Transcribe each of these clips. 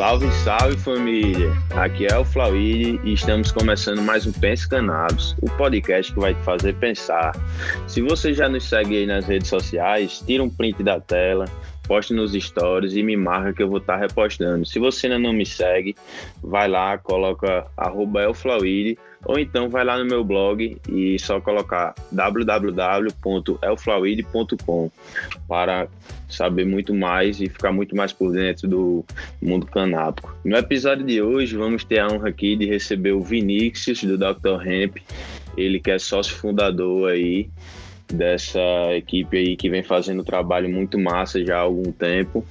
Salve, salve família! Aqui é o Flauíde e estamos começando mais um Pense Cannabis, o podcast que vai te fazer pensar. Se você já nos segue aí nas redes sociais, tira um print da tela, poste nos stories e me marca que eu vou estar tá repostando. Se você ainda não me segue, vai lá, coloca arroba ou então vai lá no meu blog e só colocar www.elflauide.com para saber muito mais e ficar muito mais por dentro do mundo canábico. No episódio de hoje vamos ter a honra aqui de receber o Vinícius do Dr. Hemp, ele que é sócio fundador aí dessa equipe aí que vem fazendo um trabalho muito massa já há algum tempo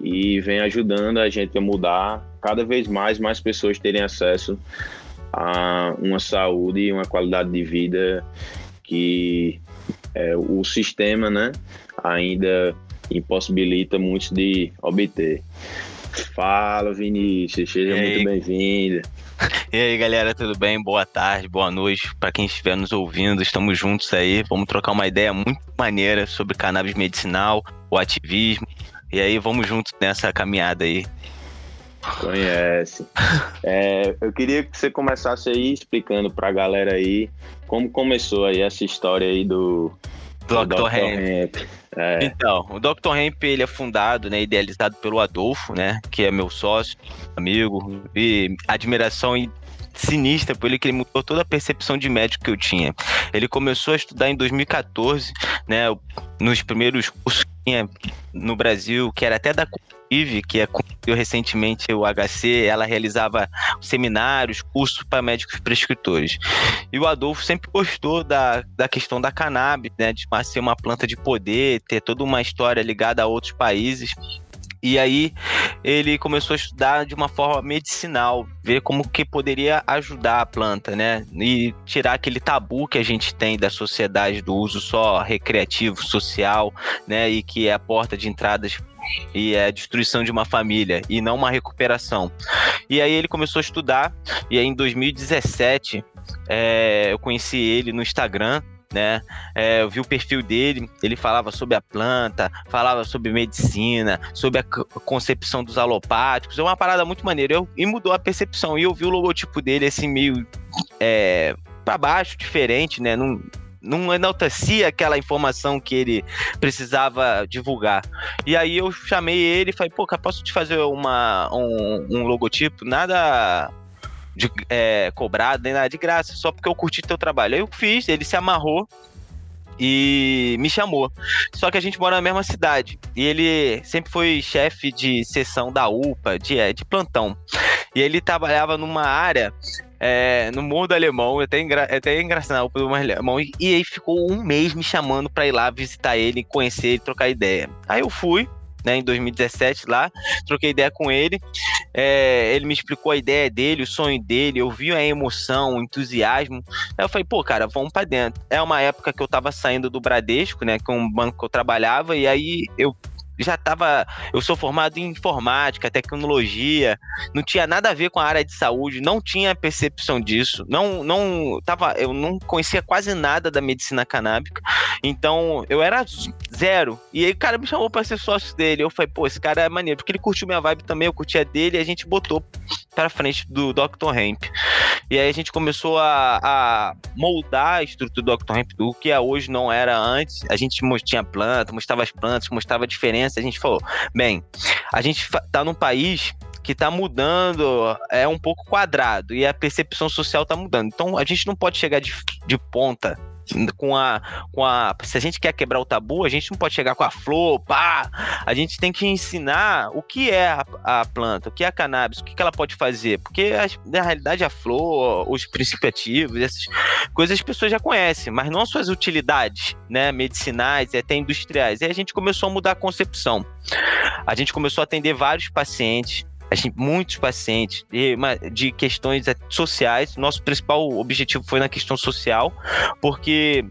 e vem ajudando a gente a mudar cada vez mais mais pessoas terem acesso a uma saúde e uma qualidade de vida que é, o sistema né, ainda impossibilita muitos de obter. Fala, Vinícius, seja muito bem-vindo. E aí, galera, tudo bem? Boa tarde, boa noite para quem estiver nos ouvindo. Estamos juntos aí. Vamos trocar uma ideia muito maneira sobre cannabis medicinal, o ativismo. E aí, vamos juntos nessa caminhada aí. Conhece. É, eu queria que você começasse aí explicando para a galera aí como começou aí essa história aí do, Dr. Dr. Hemp. É. Então, o Dr. Hemp ele é fundado, né, idealizado pelo Adolfo, né, que é meu sócio, amigo, e admiração sinistra por ele que ele mudou toda a percepção de médico que eu tinha. Ele começou a estudar em 2014, né, nos primeiros cursos que tinha no Brasil, que era até da Vive, que é concluiu recentemente o HC, ela realizava seminários, cursos para médicos prescritores. E o Adolfo sempre gostou da, da questão da cannabis, né, de ser uma planta de poder, ter toda uma história ligada a outros países. E aí ele começou a estudar de uma forma medicinal, ver como que poderia ajudar a planta, né? E tirar aquele tabu que a gente tem da sociedade do uso só recreativo, social, né? E que é a porta de entradas e é a destruição de uma família e não uma recuperação. E aí ele começou a estudar e aí em 2017 é, eu conheci ele no Instagram né? É, eu vi o perfil dele, ele falava sobre a planta, falava sobre medicina, sobre a concepção dos alopáticos, é uma parada muito maneira. Eu, e mudou a percepção. E eu vi o logotipo dele assim, meio é, para baixo, diferente, né? Não enaltecia aquela informação que ele precisava divulgar. E aí eu chamei ele e falei, pô, posso te fazer uma, um, um logotipo? Nada de, é, cobrado, nem nada de graça, só porque eu curti teu trabalho. Aí eu fiz, ele se amarrou e me chamou. Só que a gente mora na mesma cidade. E ele sempre foi chefe de sessão da UPA, de, é, de plantão. E ele trabalhava numa área é, no Morro do Alemão, até, engra, até engraçado, o Morro do Alemão, e, e aí ficou um mês me chamando pra ir lá visitar ele, conhecer ele, trocar ideia. Aí eu fui, né, em 2017 lá, troquei ideia com ele, é, ele me explicou a ideia dele, o sonho dele, eu vi a emoção, o entusiasmo, aí eu falei, pô, cara, vamos para dentro. É uma época que eu tava saindo do Bradesco, né, que é um banco que eu trabalhava, e aí eu já estava. Eu sou formado em informática, tecnologia, não tinha nada a ver com a área de saúde, não tinha percepção disso, não, não tava, eu não conhecia quase nada da medicina canábica, então eu era zero. E aí o cara me chamou para ser sócio dele. Eu falei, pô, esse cara é maneiro, porque ele curtiu minha vibe também, eu curtia dele, e a gente botou para frente do Dr. Hemp. E aí a gente começou a, a moldar a estrutura do Dr. Hemp, do que hoje não era antes. A gente tinha planta, mostrava as plantas, mostrava a diferença. A gente falou, bem, a gente tá num país que está mudando, é um pouco quadrado e a percepção social está mudando. Então a gente não pode chegar de, de ponta com a, com a. Se a gente quer quebrar o tabu, a gente não pode chegar com a flor, pá! A gente tem que ensinar o que é a, a planta, o que é a cannabis, o que, que ela pode fazer. Porque na realidade a flor, os princípios ativos, essas coisas as pessoas já conhecem, mas não suas utilidades, né? Medicinais e até industriais. E a gente começou a mudar a concepção. A gente começou a atender vários pacientes gente, muitos pacientes de, de questões sociais. Nosso principal objetivo foi na questão social, porque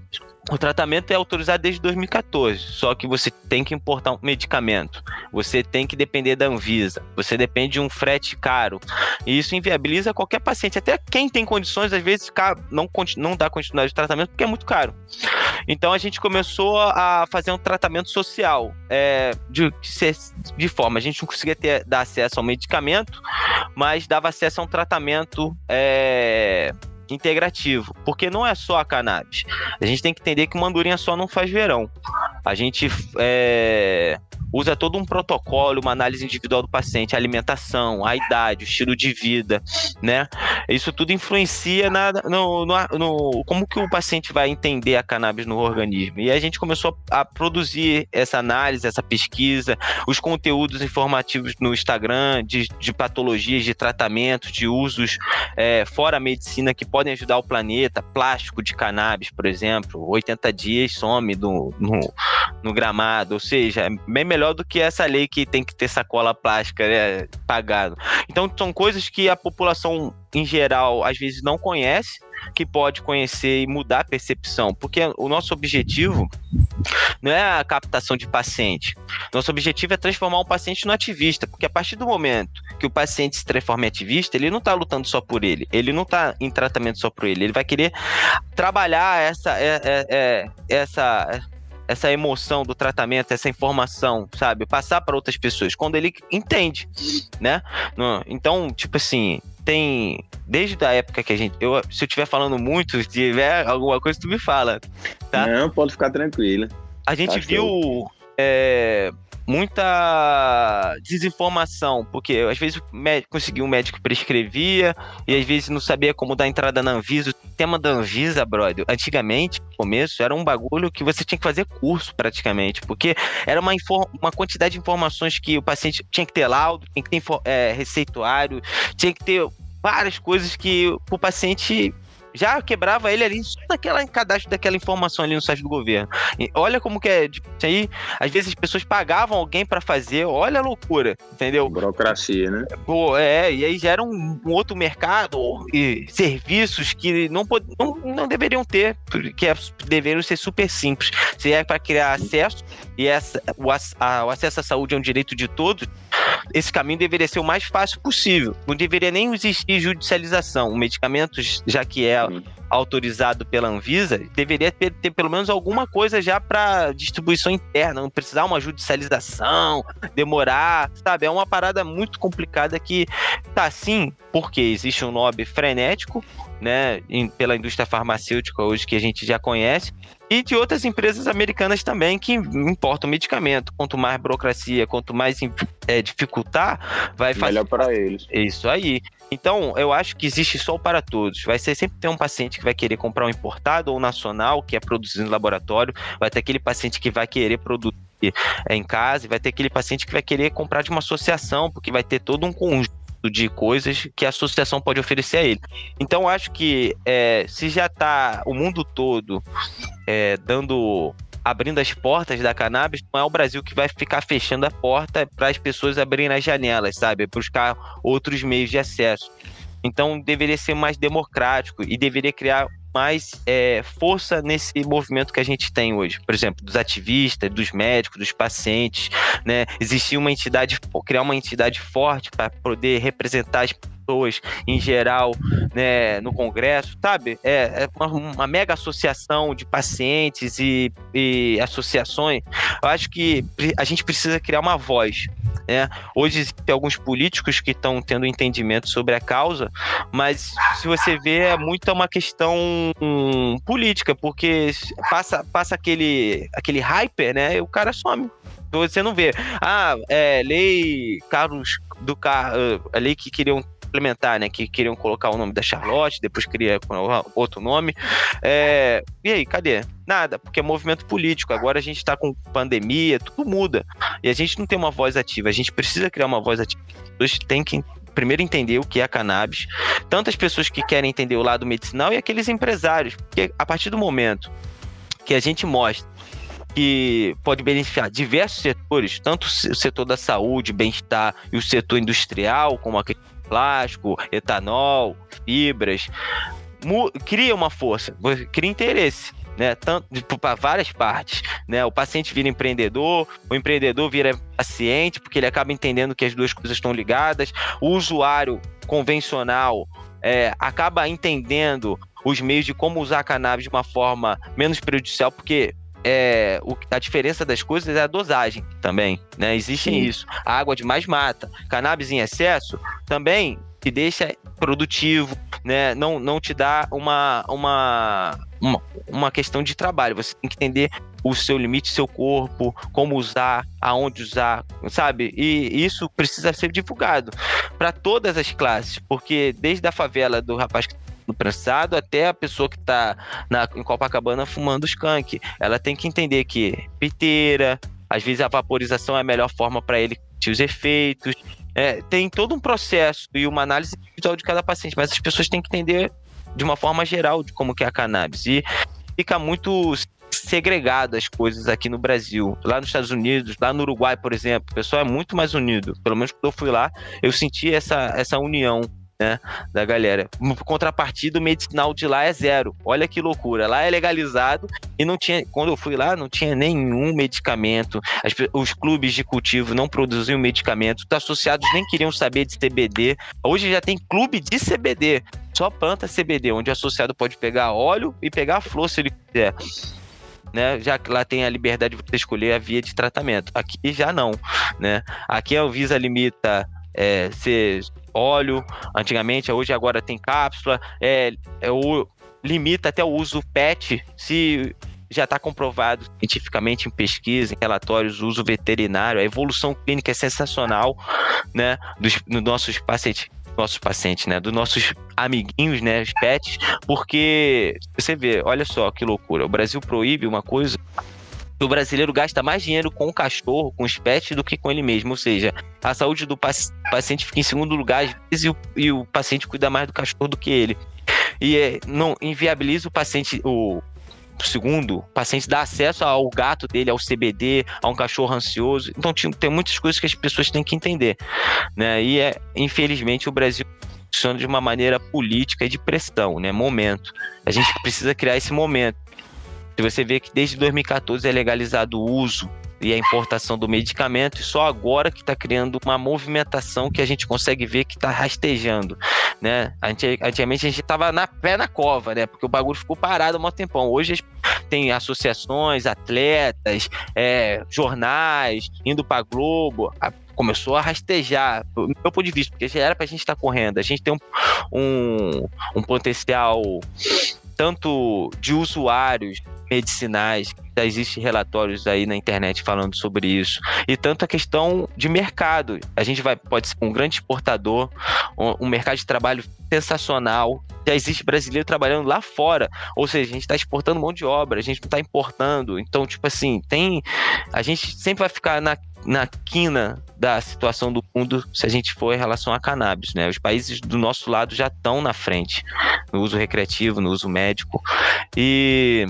o tratamento é autorizado desde 2014, só que você tem que importar um medicamento, você tem que depender da Anvisa, você depende de um frete caro, e isso inviabiliza qualquer paciente, até quem tem condições, às vezes não, não dá continuidade de tratamento porque é muito caro. Então a gente começou a fazer um tratamento social é, de, de forma a gente não conseguia ter, dar acesso ao medicamento, mas dava acesso a um tratamento é, integrativo, porque não é só a cannabis. A gente tem que entender que uma andorinha só não faz verão. A gente é, usa todo um protocolo, uma análise individual do paciente, a alimentação, a idade, o estilo de vida, né? Isso tudo influencia na, no, no, no, como que o paciente vai entender a cannabis no organismo. E a gente começou a, a produzir essa análise, essa pesquisa, os conteúdos informativos no Instagram de, de patologias, de tratamentos, de usos é, fora a medicina que podem ajudar o planeta, plástico de cannabis, por exemplo, 80 dias some do, no, no gramado, ou seja, é bem melhor melhor do que essa lei que tem que ter sacola plástica né, pagado. Então são coisas que a população em geral às vezes não conhece, que pode conhecer e mudar a percepção, porque o nosso objetivo não é a captação de paciente. Nosso objetivo é transformar um paciente no ativista, porque a partir do momento que o paciente se transforma em ativista, ele não está lutando só por ele, ele não está em tratamento só por ele, ele vai querer trabalhar essa, é, é, é, essa essa emoção do tratamento, essa informação, sabe? Passar para outras pessoas, quando ele entende, né? Então, tipo assim, tem. Desde a época que a gente. Eu, se eu estiver falando muito, se tiver alguma coisa, tu me fala. Tá? Não, pode ficar tranquilo. A gente tá viu. É, muita desinformação, porque às vezes conseguia um médico prescrevia e às vezes não sabia como dar entrada na Anvisa. O tema da Anvisa, brother, antigamente, no começo, era um bagulho que você tinha que fazer curso praticamente, porque era uma, uma quantidade de informações que o paciente tinha que ter laudo, tinha que ter é, receituário, tinha que ter várias coisas que o paciente já quebrava ele ali só naquela cadastro daquela informação ali no site do governo. E olha como que é, tipo, aí, às vezes as pessoas pagavam alguém para fazer, olha a loucura, entendeu? Burocracia, né? Pô, é, e aí gera um, um outro mercado e serviços que não, não, não deveriam ter, porque é, deveriam ser super simples. Se é para criar acesso, e essa, o, a, o acesso à saúde é um direito de todos, esse caminho deveria ser o mais fácil possível. Não deveria nem existir judicialização. O medicamento, já que é autorizado pela Anvisa, deveria ter, ter pelo menos alguma coisa já para distribuição interna, não precisar uma judicialização, demorar, sabe? É uma parada muito complicada que tá assim porque existe um lobby frenético, né, em, pela indústria farmacêutica hoje que a gente já conhece, e de outras empresas americanas também que importam medicamento. Quanto mais burocracia, quanto mais é, dificultar, vai fazer. Melhor para eles. Isso aí. Então, eu acho que existe sol para todos. Vai ser sempre ter um paciente que vai querer comprar um importado ou nacional, que é produzido no laboratório, vai ter aquele paciente que vai querer produzir é, em casa, e vai ter aquele paciente que vai querer comprar de uma associação, porque vai ter todo um conjunto de coisas que a associação pode oferecer a ele. Então, acho que é, se já está o mundo todo é, dando abrindo as portas da cannabis, não é o Brasil que vai ficar fechando a porta para as pessoas abrirem as janelas, sabe? Buscar outros meios de acesso. Então deveria ser mais democrático e deveria criar mais é, força nesse movimento que a gente tem hoje. Por exemplo, dos ativistas, dos médicos, dos pacientes, né? Existir uma entidade, criar uma entidade forte para poder representar as pessoas em geral né, no Congresso, sabe? É, é uma, uma, mega associação de pacientes e, e associações. Eu acho que a gente precisa criar uma voz. Né? Hoje existem alguns políticos que estão tendo entendimento sobre a causa, mas se você vê, é muito uma questão hum, política, porque passa, passa aquele, aquele hyper, né? E o cara some. Você não vê. Ah, é, lei Carlos do Car... a lei que queriam implementar, né? Que queriam colocar o nome da Charlotte, depois queria outro nome. É, e aí, cadê? Nada, porque é movimento político. Agora a gente está com pandemia, tudo muda. E a gente não tem uma voz ativa. A gente precisa criar uma voz ativa. As têm que primeiro entender o que é cannabis, tanto as pessoas que querem entender o lado medicinal e aqueles empresários, porque a partir do momento que a gente mostra que pode beneficiar diversos setores, tanto o setor da saúde, bem-estar e o setor industrial, como aquele plástico, etanol, fibras, cria uma força, cria interesse. Né, tanto para várias partes, né? O paciente vira empreendedor, o empreendedor vira paciente, porque ele acaba entendendo que as duas coisas estão ligadas. O usuário convencional é, acaba entendendo os meios de como usar cannabis de uma forma menos prejudicial, porque é, o, a diferença das coisas é a dosagem também, né? Existe Sim. isso. A água demais mata. Cannabis em excesso também te deixa produtivo, né? Não, não te dá uma, uma, uma, uma questão de trabalho. Você tem que entender o seu limite, seu corpo, como usar, aonde usar, sabe? E isso precisa ser divulgado para todas as classes, porque desde a favela do rapaz que no prensado até a pessoa que está em Copacabana fumando skunk. Ela tem que entender que piteira, às vezes a vaporização é a melhor forma para ele ter os efeitos. É, tem todo um processo e uma análise individual de cada paciente, mas as pessoas têm que entender de uma forma geral de como que é a cannabis. E fica muito segregado as coisas aqui no Brasil. Lá nos Estados Unidos, lá no Uruguai, por exemplo, o pessoal é muito mais unido. Pelo menos quando eu fui lá, eu senti essa, essa união né, da galera. Contrapartida, o medicinal de lá é zero. Olha que loucura. Lá é legalizado e não tinha. Quando eu fui lá, não tinha nenhum medicamento. As, os clubes de cultivo não produziam medicamentos. Os associados nem queriam saber de CBD. Hoje já tem clube de CBD. Só planta CBD, onde o associado pode pegar óleo e pegar a flor se ele quiser. Né, já que lá tem a liberdade de você escolher a via de tratamento. Aqui já não, né? Aqui a Anvisa limita é, ser óleo, antigamente, hoje agora tem cápsula, é, é o, limita até o uso PET, se já está comprovado cientificamente em pesquisa, em relatórios, uso veterinário, a evolução clínica é sensacional, né, dos, dos nossos pacientes nossos pacientes, né, dos nossos amiguinhos, né, os pets, porque você vê, olha só que loucura, o Brasil proíbe uma coisa o brasileiro gasta mais dinheiro com o cachorro, com os pets, do que com ele mesmo. Ou seja, a saúde do paciente fica em segundo lugar, às vezes, e o, e o paciente cuida mais do cachorro do que ele. E é, não inviabiliza o paciente, o, segundo, o paciente dá acesso ao gato dele, ao CBD, a um cachorro ansioso. Então tem muitas coisas que as pessoas têm que entender, né? E é, infelizmente o Brasil funciona de uma maneira política e de pressão, né? Momento. A gente precisa criar esse momento. Se você vê que desde 2014 é legalizado o uso e a importação do medicamento, e só agora que está criando uma movimentação que a gente consegue ver que está rastejando, né? Antigamente a gente estava na pé na cova, né? Porque o bagulho ficou parado há um tempão. Hoje tem associações, atletas, é, jornais, indo para Globo, a, começou a rastejar, do meu ponto de vista, porque já era para a gente estar tá correndo. A gente tem um, um, um potencial tanto de usuários medicinais, já existem relatórios aí na internet falando sobre isso, e tanto a questão de mercado. A gente vai, pode ser um grande exportador, um, mercado de trabalho sensacional. Já existe brasileiro trabalhando lá fora, ou seja, a gente está exportando mão de obra, a gente não está importando. Então, tipo assim, tem. A gente sempre vai ficar na, na quina da situação do mundo se a gente for em relação a cannabis, né? Os países do nosso lado já estão na frente no uso recreativo, no uso médico. E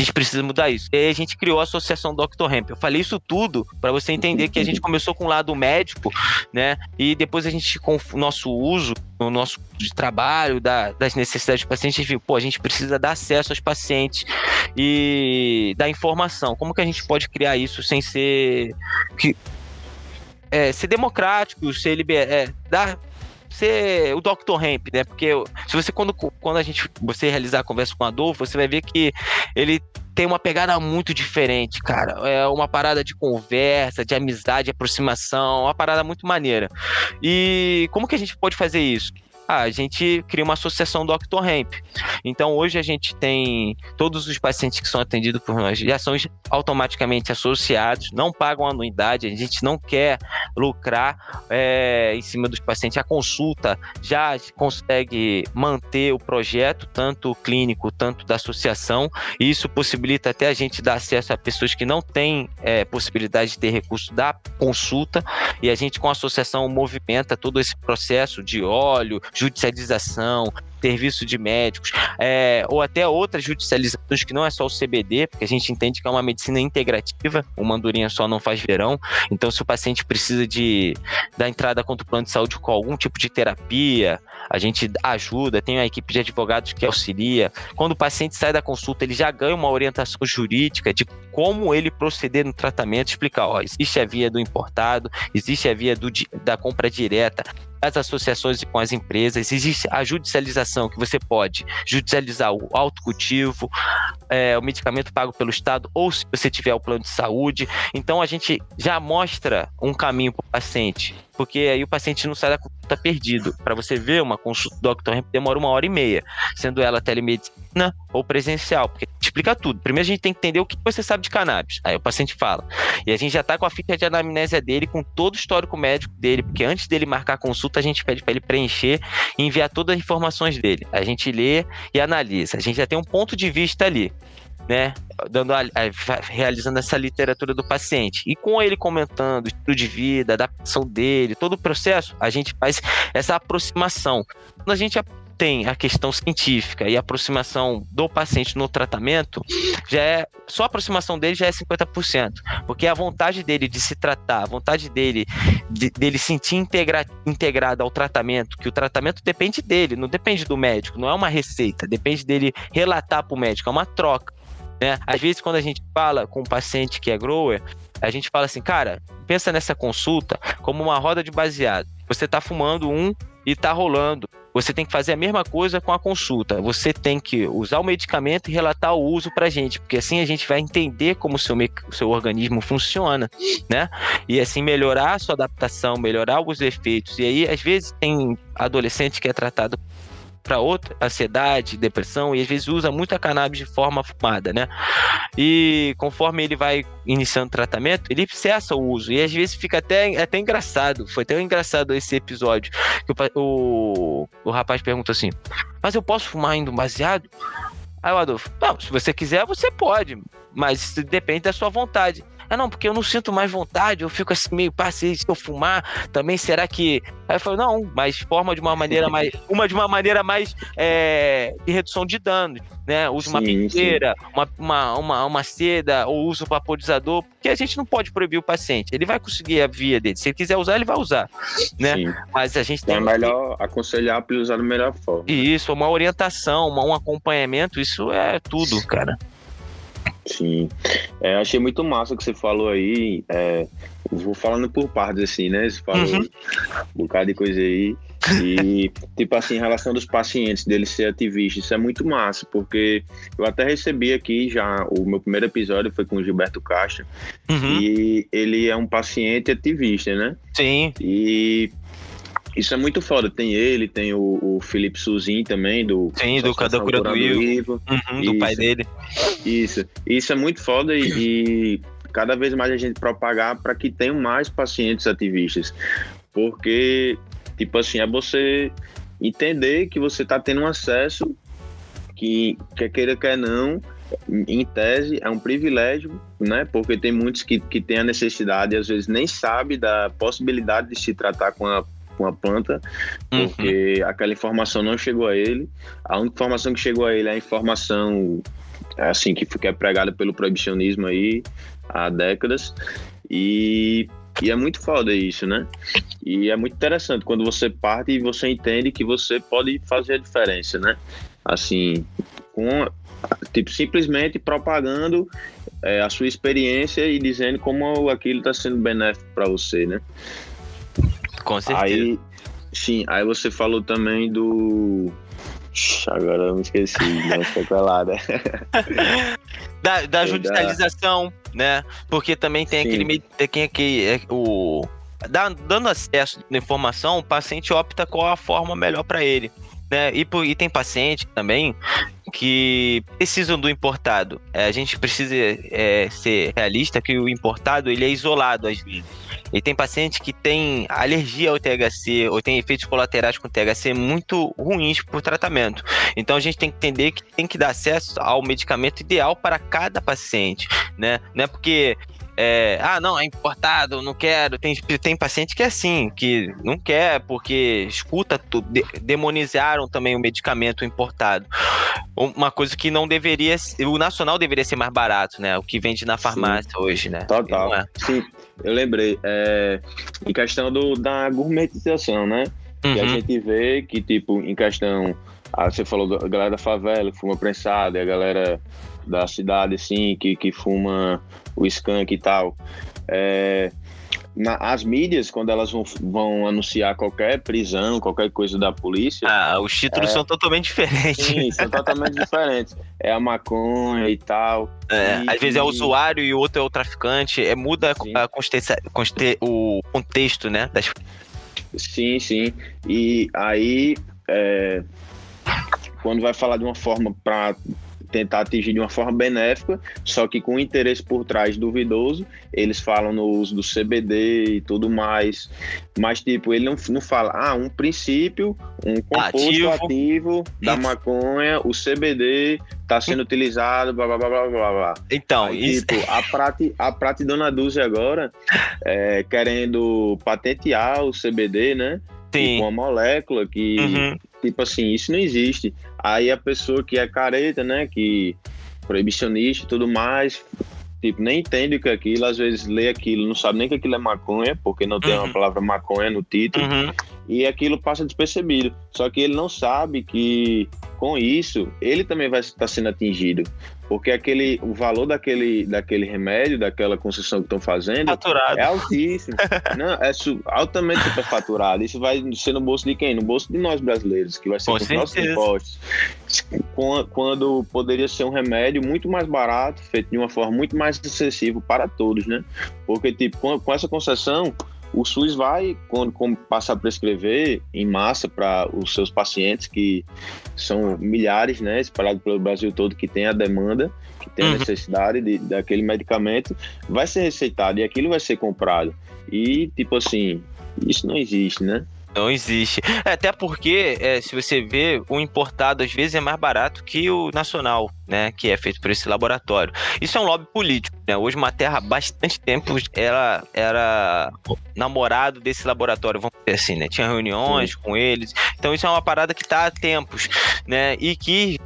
gente precisa mudar isso. E aí a gente criou a Associação Dr. Hemp. Eu falei isso tudo para você entender que a gente começou com o lado médico, né? E depois a gente, com o nosso uso, o nosso trabalho, da, das necessidades dos pacientes, a gente viu, pô, a gente precisa dar acesso aos pacientes e dar informação. Como que a gente pode criar isso sem ser. Que, é, ser democrático, ser liber, é, dar ser o Dr. Hemp, né? Porque se você, quando, quando a gente, você realizar a conversa com o Adolfo, você vai ver que ele tem uma pegada muito diferente, cara. É uma parada de conversa, de amizade, de aproximação, uma parada muito maneira. E como que a gente pode fazer isso? Ah, a gente cria uma associação do Octorramp. Então hoje a gente tem todos os pacientes que são atendidos por nós já são automaticamente associados, não pagam anuidade, a gente não quer lucrar é, em cima dos pacientes. A consulta já consegue manter o projeto, tanto clínico, tanto da associação, e isso possibilita até a gente dar acesso a pessoas que não têm é, possibilidade de ter recurso da consulta, e a gente com a associação movimenta todo esse processo de óleo, judicialização, serviço de médicos, é, ou até outras judicializações que não é só o CBD, porque a gente entende que é uma medicina integrativa, uma andorinha só não faz verão. Então, se o paciente precisa de da entrada contra o plano de saúde com algum tipo de terapia, a gente ajuda, tem uma equipe de advogados que auxilia. Quando o paciente sai da consulta, ele já ganha uma orientação jurídica de como ele proceder no tratamento, explicar, ó, existe a via do importado, existe a via do, da compra direta, as associações com as empresas, existe a judicialização que você pode judicializar o autocultivo, é, o medicamento pago pelo Estado, ou se você tiver o plano de saúde. Então a gente já mostra um caminho para o paciente, porque aí o paciente não sai da consulta perdido. Para você ver uma consulta do Dr. demora uma hora e meia, sendo ela telemedicina ou presencial, porque explica tudo. Primeiro a gente tem que entender o que você sabe de cannabis. Aí o paciente fala. E a gente já está com a ficha de anamnésia dele, com todo o histórico médico dele, porque antes dele marcar a consulta, a gente pede para ele preencher e enviar todas as informações dele. A gente lê e analisa. A gente já tem um ponto de vista ali né, dando a, a, realizando essa literatura do paciente. E com ele comentando estilo de vida, adaptação dele, todo o processo, a gente faz essa aproximação. Quando a gente tem a questão científica e a aproximação do paciente no tratamento, já é só a aproximação dele já é 50%, porque a vontade dele de se tratar, a vontade dele de, dele sentir integra, integrado ao tratamento, que o tratamento depende dele, não depende do médico, não é uma receita, depende dele relatar para o médico, é uma troca. Né? Às vezes, quando a gente fala com um paciente que é grower, a gente fala assim, cara, pensa nessa consulta como uma roda de baseado. Você está fumando um e está rolando. Você tem que fazer a mesma coisa com a consulta. Você tem que usar o medicamento e relatar o uso para gente, porque assim a gente vai entender como o seu, o seu organismo funciona, né? E assim melhorar a sua adaptação, melhorar os efeitos. E aí, às vezes, tem adolescente que é tratado para outra, ansiedade, depressão, e às vezes usa muita cannabis de forma fumada, né? E conforme ele vai iniciando tratamento, ele cessa o uso. E às vezes fica até, até engraçado. Foi até engraçado esse episódio. Que o, o, o rapaz perguntou assim: Mas eu posso fumar indo baseado? Aí o Adolfo, não, se você quiser, você pode, mas depende da sua vontade. Ah, não, porque eu não sinto mais vontade, eu fico assim meio passe se eu fumar, também será que. Aí eu falo, não, mas forma de uma maneira mais. Uma de uma maneira mais é, de redução de dano, né? Usa uma pinteira, uma, uma, uma, uma, seda, ou usa o vaporizador, porque a gente não pode proibir o paciente. Ele vai conseguir a via dele. Se ele quiser usar, ele vai usar. Né? Sim. Mas a gente então tem. É melhor que... aconselhar para ele usar da melhor forma. Isso, uma orientação, uma, um acompanhamento, isso é tudo, cara. Sim. É, achei muito massa o que você falou aí. É, vou falando por partes, assim, né? Você falou uhum. um bocado de coisa aí. E, tipo assim, em relação dos pacientes, dele ser ativista, isso é muito massa, porque eu até recebi aqui já, o meu primeiro episódio foi com o Gilberto Castro, uhum. e ele é um paciente ativista, né? Sim. E isso é muito foda. Tem ele, tem o, o Felipe Suzin também, do. Sim, do Cada Cura do Ivo. Uhum, do pai dele. Isso. Isso é muito foda e, e cada vez mais a gente propagar para que tenham mais pacientes ativistas. Porque, tipo assim, é você entender que você está tendo um acesso que, quer queira, quer não, em tese é um privilégio, né? Porque tem muitos que, que têm a necessidade e às vezes nem sabe da possibilidade de se tratar com a com a planta, porque uhum. aquela informação não chegou a ele. A única informação que chegou a ele é a informação assim que, que é pregada pelo proibicionismo aí há décadas. E, e é muito foda isso, né? E é muito interessante quando você parte e você entende que você pode fazer a diferença, né? Assim, com tipo simplesmente propagando é, a sua experiência e dizendo como aquilo está sendo benéfico para você, né? Com certeza. Aí, sim, aí você falou também do. Agora eu me esqueci, não ficou pelada. da, da judicialização, né? Porque também tem sim. aquele meio. Tem aquele, é, o, dando acesso à informação, o paciente opta qual a forma melhor para ele. Né? E, e tem paciente também que precisam do importado. É, a gente precisa é, ser realista que o importado ele é isolado às vezes. E tem paciente que tem alergia ao THC ou tem efeitos colaterais com THC muito ruins por tratamento. Então a gente tem que entender que tem que dar acesso ao medicamento ideal para cada paciente, né? Não é porque é, ah, não, é importado, não quero. Tem, tem paciente que é assim, que não quer porque escuta tudo, de, demonizaram também o medicamento importado. Uma coisa que não deveria, o nacional deveria ser mais barato, né? O que vende na farmácia Sim. hoje, né? Total. É. Sim, eu lembrei. É, em questão do, da gourmetização, né? Uhum. Que a uhum. gente vê que, tipo, em questão. Ah, você falou da galera da favela que fuma prensado, e a galera da cidade, assim, que, que fuma o skunk e tal. É, na, as mídias, quando elas vão, vão anunciar qualquer prisão, qualquer coisa da polícia. Ah, os títulos é, são totalmente diferentes. Sim, são totalmente diferentes. É a maconha e tal. É, e, às vezes é o usuário e o outro é o traficante. É, muda a conste, conste, o contexto, né? Das... Sim, sim. E aí, é, quando vai falar de uma forma para tentar atingir de uma forma benéfica, só que com interesse por trás duvidoso. Eles falam no uso do CBD e tudo mais, mas tipo, ele não, não fala, ah, um princípio, um composto ativo, ativo da maconha, o CBD está sendo utilizado, blá blá blá blá blá. blá. Então, Aí, isso... tipo, a Prate, a Prate Dona Dulce agora é, querendo patentear o CBD, né? Sim. Tipo, uma molécula que, uhum. tipo assim, isso não existe. Aí a pessoa que é careta, né, que proibicionista e tudo mais, tipo, nem entende o que é aquilo, às vezes lê aquilo, não sabe nem que aquilo é maconha, porque não tem uhum. uma palavra maconha no título, uhum. E aquilo passa despercebido. Só que ele não sabe que com isso ele também vai estar sendo atingido porque aquele, o valor daquele, daquele remédio, daquela concessão que estão fazendo, faturado. é altíssimo. Não, é su, altamente superfaturado. Isso vai ser no bolso de quem? No bolso de nós brasileiros, que vai ser com, os nossos impostos. Quando poderia ser um remédio muito mais barato, feito de uma forma muito mais acessível para todos, né? Porque, tipo, com, com essa concessão, o SUS vai, quando, quando passar a prescrever em massa para os seus pacientes, que são milhares, né, espalhados pelo Brasil todo, que tem a demanda, que tem uhum. a necessidade de, daquele medicamento, vai ser receitado e aquilo vai ser comprado. E, tipo assim, isso não existe, né? Não existe. É, até porque, é, se você vê, o importado às vezes é mais barato que o nacional, né? Que é feito por esse laboratório. Isso é um lobby político, né? Hoje, uma terra há bastante tempo ela era namorado desse laboratório, vamos dizer assim, né? Tinha reuniões Sim. com eles. Então, isso é uma parada que está há tempos, né? E que.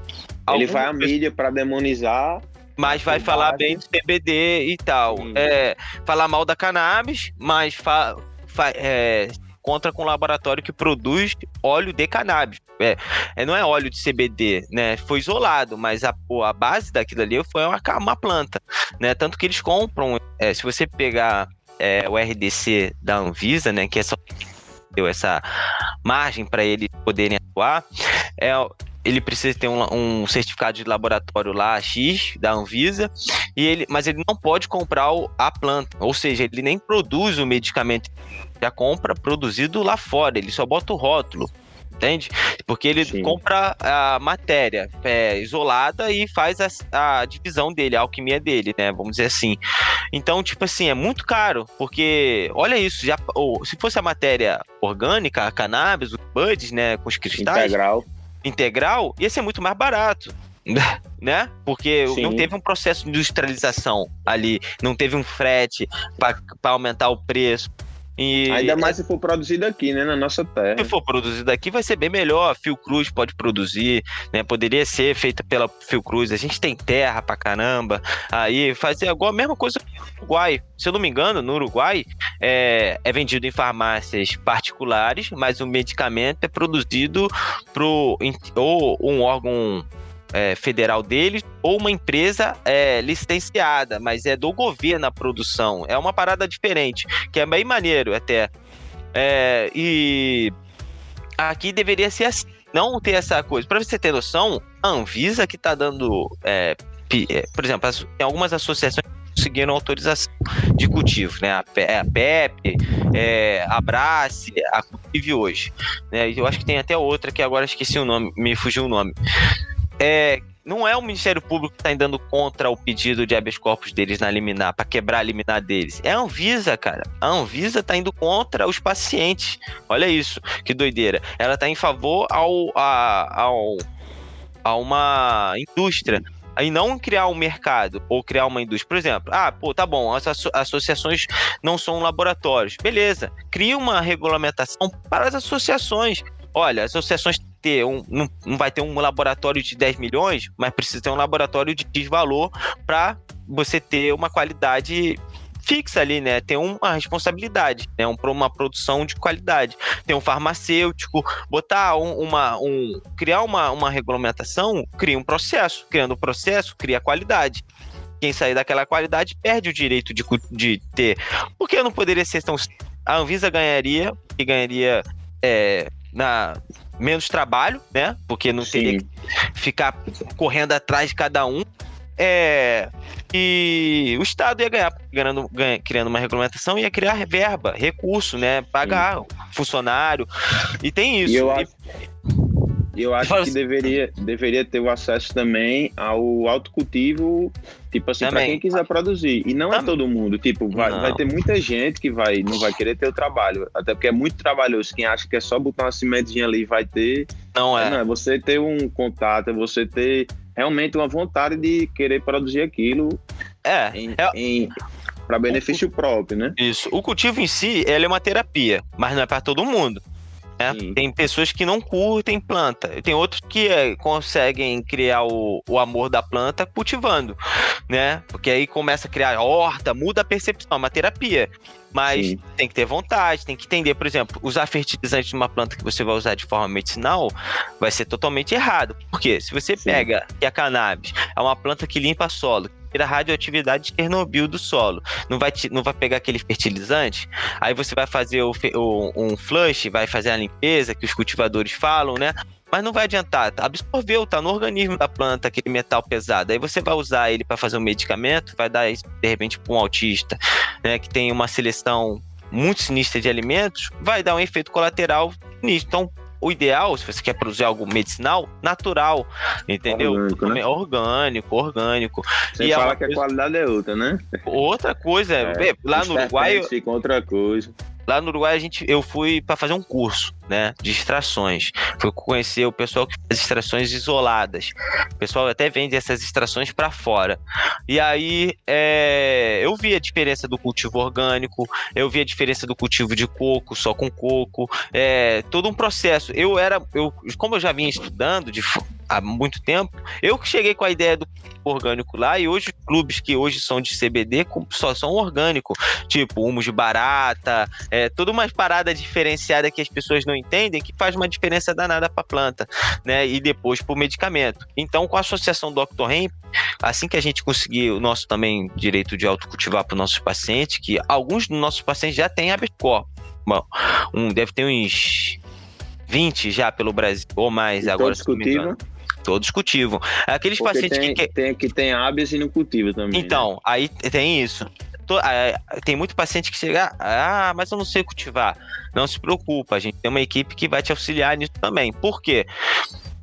Ele vai à mídia para demonizar mas vai falar bem do CBD e tal. É, falar mal da cannabis, mas fa, fa, é, encontra com um laboratório que produz óleo de cannabis. É, é, não é óleo de CBD, né? Foi isolado, mas a, a base daquilo ali foi uma, uma planta, né? Tanto que eles compram, é, se você pegar é, o RDC da Anvisa, né? Que é só deu essa margem para eles poderem atuar, é, ele precisa ter um, um, certificado de laboratório lá X da Anvisa, e ele, mas ele não pode comprar o, a planta, ou seja, ele nem produz o medicamento, já compra produzido lá fora, ele só bota o rótulo. Entende? Porque ele Sim. compra a matéria é, isolada e faz a, a, divisão dele, a alquimia dele, né? Vamos dizer assim. Então, tipo assim, é muito caro, porque olha isso, já, ou, se fosse a matéria orgânica, a cannabis, os buds, né, com os cristais, integral, integral, ia ser muito mais barato. né? Porque Sim. não teve um processo de industrialização ali, não teve um frete para aumentar o preço. E Ainda mais se for produzido aqui, né, na nossa terra. Se for produzido aqui, vai ser bem melhor. A Fiocruz pode produzir, né? Poderia ser feita pela Fiocruz. A gente tem terra pra caramba. Aí fazer igual a mesma coisa no Uruguai. Se eu não me engano, no Uruguai é, é vendido em farmácias particulares, mas o medicamento é produzido pro ou um órgão é, federal deles ou uma empresa é, licenciada, mas é do governo a produção. É uma parada diferente, que é bem maneiro até. É, e aqui deveria ser assim, não ter essa coisa. Para você ter noção, a Anvisa que está dando, é, é, por exemplo, tem algumas associações conseguiram autorização de cultivo, né? A, PEP, é, a Brace, a Cultive hoje. Né? Eu acho que tem até outra que agora esqueci o nome, me fugiu o nome é, não é o Ministério Público que está indo contra o pedido de habeas corpus deles na liminar, para quebrar a liminar deles. É a Anvisa, cara. A Anvisa está indo contra os pacientes. Olha isso, que doideira. Ela está em favor ao, a, ao, a uma indústria. E não criar um mercado ou criar uma indústria. Por exemplo, ah, pô, tá bom, as associações não são laboratórios. Beleza, cria uma regulamentação para as associações. Olha, as associações ter um, não, não vai ter um laboratório de 10 milhões, mas precisa ter um laboratório de X valor para você ter uma qualidade fixa ali, né? Tem uma responsabilidade, né? Um, uma produção de qualidade. Tem um farmacêutico, botar um, uma, um, criar uma, uma regulamentação, cria um processo. Criando o um processo, cria qualidade. quem sair daquela qualidade perde o direito de, de ter. Por que não poderia ser tão. A Anvisa ganharia, e ganharia é, na menos trabalho, né? Porque não Sim. teria que ficar correndo atrás de cada um. É, e o Estado ia ganhar, ganhando, ganha, criando uma regulamentação, ia criar verba, recurso, né? Pagar Sim. funcionário. E tem isso. E eu acho, eu acho que deveria, deveria ter o acesso também ao autocultivo, tipo assim, para quem quiser produzir. E não é todo mundo. Tipo, vai, vai ter muita gente que vai, não vai querer ter o trabalho. Até porque é muito trabalhoso. Quem acha que é só botar uma sementinha ali e vai ter. Não é. Não, é você ter um contato, é você ter realmente uma vontade de querer produzir aquilo é, em, é... em para benefício o, próprio, né? Isso. O cultivo em si, ele é uma terapia, mas não é para todo mundo. Né? Tem pessoas que não curtem planta, tem outros que é, conseguem criar o, o amor da planta cultivando, né? Porque aí começa a criar horta, muda a percepção, é uma terapia. Mas Sim. tem que ter vontade, tem que entender, por exemplo, usar fertilizante de uma planta que você vai usar de forma medicinal vai ser totalmente errado. Porque se você Sim. pega que a cannabis é uma planta que limpa solo, tira a radioatividade de Chernobyl do solo. Não vai, te, não vai pegar aquele fertilizante, aí você vai fazer o, o, um flush, vai fazer a limpeza que os cultivadores falam, né? mas não vai adiantar. Absorveu, tá no organismo da planta aquele metal pesado. Aí você vai usar ele para fazer um medicamento, vai dar de repente para um autista, né, que tem uma seleção muito sinistra de alimentos, vai dar um efeito colateral nisso. Então, o ideal, se você quer produzir algo medicinal, natural, entendeu? Orgânico, né? orgânico, orgânico. Você e fala que a qualidade é outra, né? Outra coisa, é, lá no Uruguai. Fica outra coisa. Lá no Uruguai a gente, eu fui para fazer um curso, né, de extrações. Fui conhecer o pessoal que faz extrações isoladas. O pessoal até vende essas extrações para fora. E aí é, eu vi a diferença do cultivo orgânico, eu vi a diferença do cultivo de coco, só com coco, é, todo um processo. Eu era, eu, como eu já vinha estudando de, há muito tempo, eu que cheguei com a ideia do orgânico lá e hoje clubes que hoje são de CBD só são orgânico, tipo humus de barata, é, toda uma parada diferenciada que as pessoas não entendem que faz uma diferença danada para a planta, né? E depois para o medicamento. Então, com a associação Dr. Hemp, assim que a gente conseguir o nosso também direito de autocultivar para os nossos pacientes, que alguns dos nossos pacientes já têm habeas corpus. Bom, um deve ter uns 20 já pelo Brasil ou mais e agora. Todos cultivam? Todos cultivam. Aqueles Porque pacientes tem, que. Tem, que tem hábitos e não cultiva também. Então, né? aí tem isso. Tem muito paciente que chega, ah, mas eu não sei cultivar. Não se preocupa, a gente tem uma equipe que vai te auxiliar nisso também. Por quê?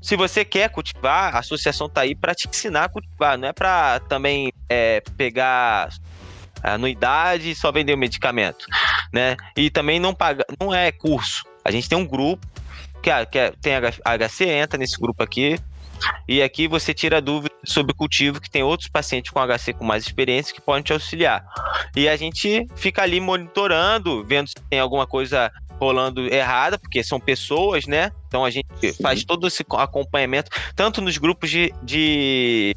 se você quer cultivar, a associação está aí para te ensinar a cultivar, não é para também é, pegar anuidade e só vender o medicamento, né? E também não paga, não é curso. A gente tem um grupo que, que tem HC, entra nesse grupo aqui, e aqui você tira dúvidas sobre cultivo, que tem outros pacientes com HC com mais experiência que podem te auxiliar. E a gente fica ali monitorando, vendo se tem alguma coisa rolando errada, porque são pessoas, né? Então a gente Sim. faz todo esse acompanhamento, tanto nos grupos de, de,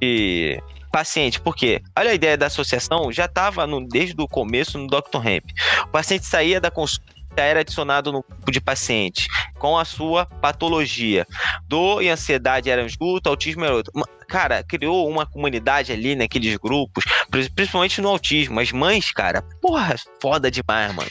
de paciente, porque olha a ideia da associação, já estava desde o começo no Dr. Hemp. O paciente saía da consulta já era adicionado no grupo de pacientes com a sua patologia. Dor e ansiedade eram junto, autismo era outro. Cara, criou uma comunidade ali naqueles grupos, principalmente no autismo. As mães, cara, porra, foda demais, mano.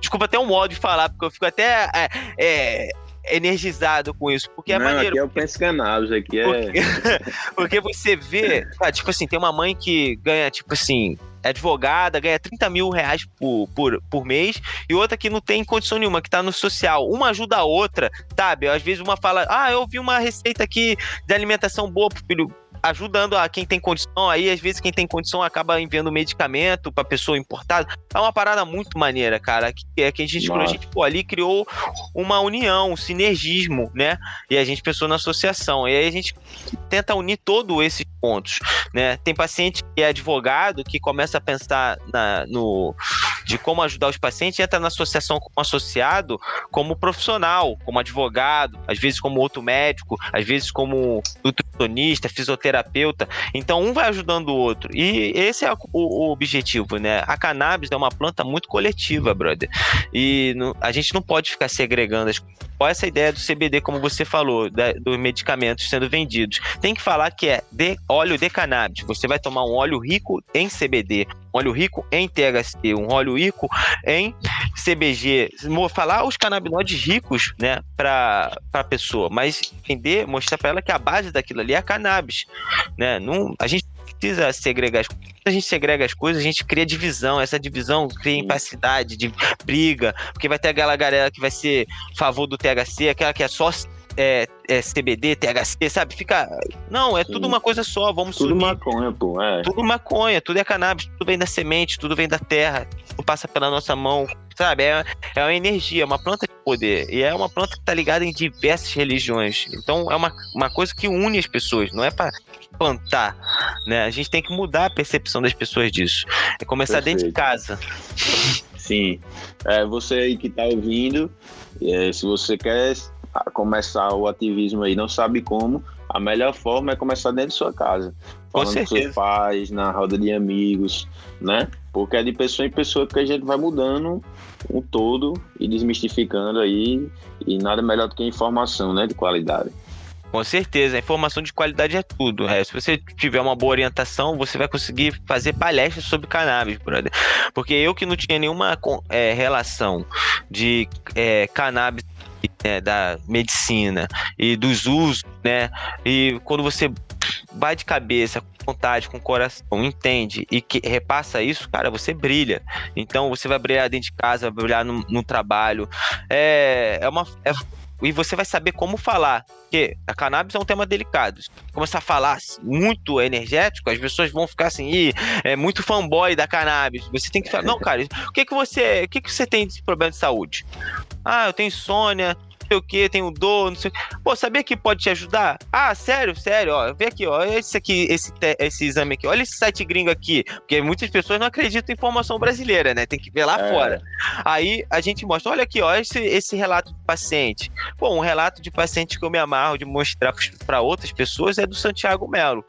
Desculpa até o modo de falar, porque eu fico até. É, é, energizado com isso, porque é Não, maneiro. Aqui é o Penscanabis, aqui é. Porque, porque você vê, ah, tipo assim, tem uma mãe que ganha, tipo assim, é advogada, ganha 30 mil reais por, por, por mês, e outra que não tem condição nenhuma, que tá no social. Uma ajuda a outra, sabe? Às vezes uma fala, ah, eu vi uma receita aqui de alimentação boa pro filho ajudando a quem tem condição. Aí, às vezes, quem tem condição acaba enviando medicamento pra pessoa importada. É uma parada muito maneira, cara. Que, é que a gente, a gente pô, ali criou uma união, um sinergismo, né? E a gente pensou na associação. E aí a gente tenta unir todos esses pontos, né? Tem paciente que é advogado que começa a pensar na, no, de como ajudar os pacientes, entra na associação como associado, como profissional, como advogado, às vezes como outro médico, às vezes como nutricionista, fisioterapeuta. Então, um vai ajudando o outro. E esse é o, o objetivo, né? A cannabis é uma planta muito coletiva, brother. E no, a gente não pode ficar segregando as Olha essa ideia do CBD, como você falou, da, dos medicamentos sendo vendidos. Tem que falar que é de óleo de cannabis. Você vai tomar um óleo rico em CBD, óleo rico em THC, um óleo rico em CBG. Falar os canabinoides ricos, né, para a pessoa, mas entender, mostrar para ela que a base daquilo ali é a cannabis, né? Não, a gente precisa segregar as coisas. A gente segrega as coisas, a gente cria divisão. Essa divisão cria impacidade, de briga, porque vai ter aquela galera que vai ser favor do THC, aquela que é só é, é, CBD, THC, sabe? Fica. Não, é Sim. tudo uma coisa só. Vamos Tudo subir. maconha, pô. É. Tudo maconha, tudo é cannabis, tudo vem da semente, tudo vem da terra, tudo passa pela nossa mão, sabe? É, é uma energia, uma planta de poder. E é uma planta que tá ligada em diversas religiões. Então é uma, uma coisa que une as pessoas, não é para plantar, né? A gente tem que mudar a percepção das pessoas disso. É começar Perfeito. dentro de casa. Sim. É, você aí que tá ouvindo, é, se você quer começar o ativismo aí, não sabe como, a melhor forma é começar dentro de sua casa. Falando com, com seus pais, na roda de amigos, né? Porque é de pessoa em pessoa que a gente vai mudando um todo e desmistificando aí. E nada melhor do que informação, né? De qualidade. Com certeza, a informação de qualidade é tudo. É, se você tiver uma boa orientação, você vai conseguir fazer palestras sobre cannabis, brother. Porque eu que não tinha nenhuma é, relação de é, cannabis é, da medicina e dos usos, né? E quando você vai de cabeça, com vontade, com coração, entende e que repassa isso, cara, você brilha. Então você vai brilhar dentro de casa, vai brilhar no, no trabalho. É, é uma. É, e você vai saber como falar. Porque a cannabis é um tema delicado. Se começar a falar muito energético, as pessoas vão ficar assim, Ih, é muito fanboy da cannabis. Você tem que falar, não, cara, o que que você, o que que você tem de problema de saúde? Ah, eu tenho insônia, sei o que, tenho dor, não sei o que. Pô, sabia que pode te ajudar? Ah, sério, sério, ó. Vê aqui, ó. Esse aqui, esse, esse exame aqui. Olha esse site gringo aqui. Porque muitas pessoas não acreditam em informação brasileira, né? Tem que ver lá é. fora. Aí a gente mostra, olha aqui, ó, esse, esse relato de paciente. Pô, um relato de paciente que eu me amarro de mostrar para outras pessoas é do Santiago Melo,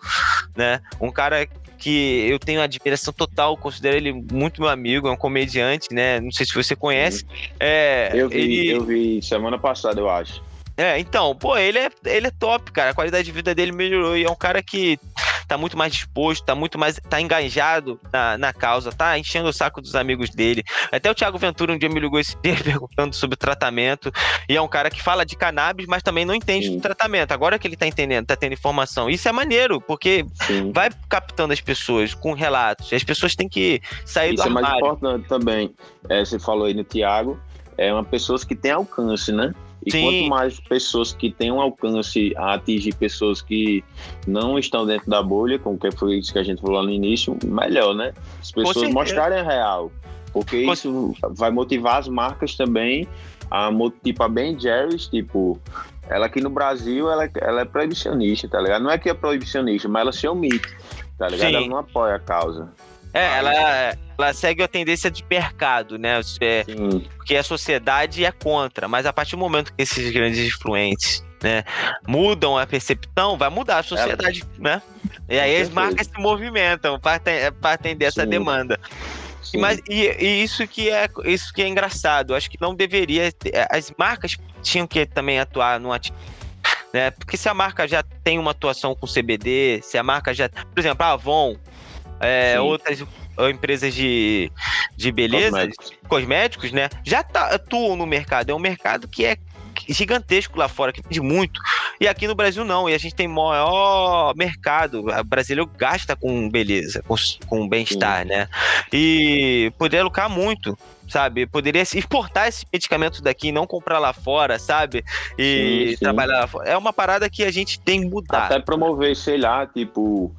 né? Um cara que eu tenho admiração total, considero ele muito meu amigo, é um comediante, né? Não sei se você conhece. É, eu vi, ele... eu vi semana passada, eu acho. É, então, pô, ele é, ele é top, cara. A qualidade de vida dele melhorou e é um cara que tá muito mais disposto, tá muito mais. tá engajado na, na causa, tá enchendo o saco dos amigos dele. Até o Thiago Ventura um dia me ligou esse dia perguntando sobre o tratamento. E é um cara que fala de cannabis, mas também não entende Sim. do tratamento. Agora que ele tá entendendo, tá tendo informação. Isso é maneiro, porque Sim. vai captando as pessoas com relatos. As pessoas têm que sair Isso do armário. Isso é mais importante também. É, você falou aí no Thiago, é uma pessoas que têm alcance, né? E Sim. quanto mais pessoas que têm um alcance a atingir pessoas que não estão dentro da bolha, como que foi isso que a gente falou no início, melhor, né? As pessoas mostrarem a real. Porque Com isso vai motivar as marcas também a tipo a Ben Jerry's, tipo, ela aqui no Brasil, ela, ela é proibicionista, tá ligado? Não é que é proibicionista, mas ela se omite, tá ligado? Sim. Ela não apoia a causa. É, ela, ela segue a tendência de mercado, né? É, porque a sociedade é contra, mas a partir do momento que esses grandes influentes né, mudam a percepção, vai mudar a sociedade, é. né? E aí as marcas se movimentam, partem, partem dessa Sim. demanda. Sim. Mas, e, e, isso que é isso que é engraçado. Acho que não deveria. As marcas tinham que também atuar no né? Porque se a marca já tem uma atuação com CBD, se a marca já. Por exemplo, a Avon, é, outras empresas de, de beleza, cosméticos. cosméticos, né? Já tá, atuam no mercado. É um mercado que é gigantesco lá fora, que vende muito. E aqui no Brasil não. E a gente tem maior mercado. O brasileiro gasta com beleza, com, com bem-estar, né? E poderia lucrar muito sabe? Poderia exportar esse medicamento daqui e não comprar lá fora, sabe? E sim, sim. trabalhar lá fora. É uma parada que a gente tem que mudar. Até promover, sei lá, tipo,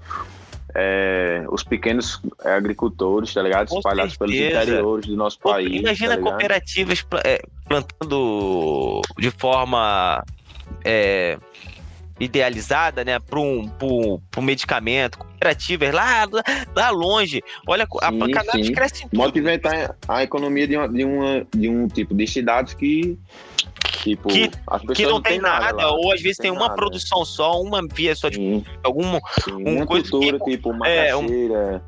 é, os pequenos agricultores, tá ligado? Espalhados pelos interiores do nosso Pô, país. Imagina tá cooperativas é, plantando de forma é, idealizada, né, para um, um medicamento, cooperativas lá, lá longe. Olha, sim, a cannabis sim. cresce em tudo. Movimentar a economia de, uma, de, uma, de um tipo de cidades que Tipo, que, que não, não tem nada, nada ou às vezes tem, tem uma nada. produção só, uma via só de Sim. algum Sim, um uma coisa cultura, que, tipo uma é, um,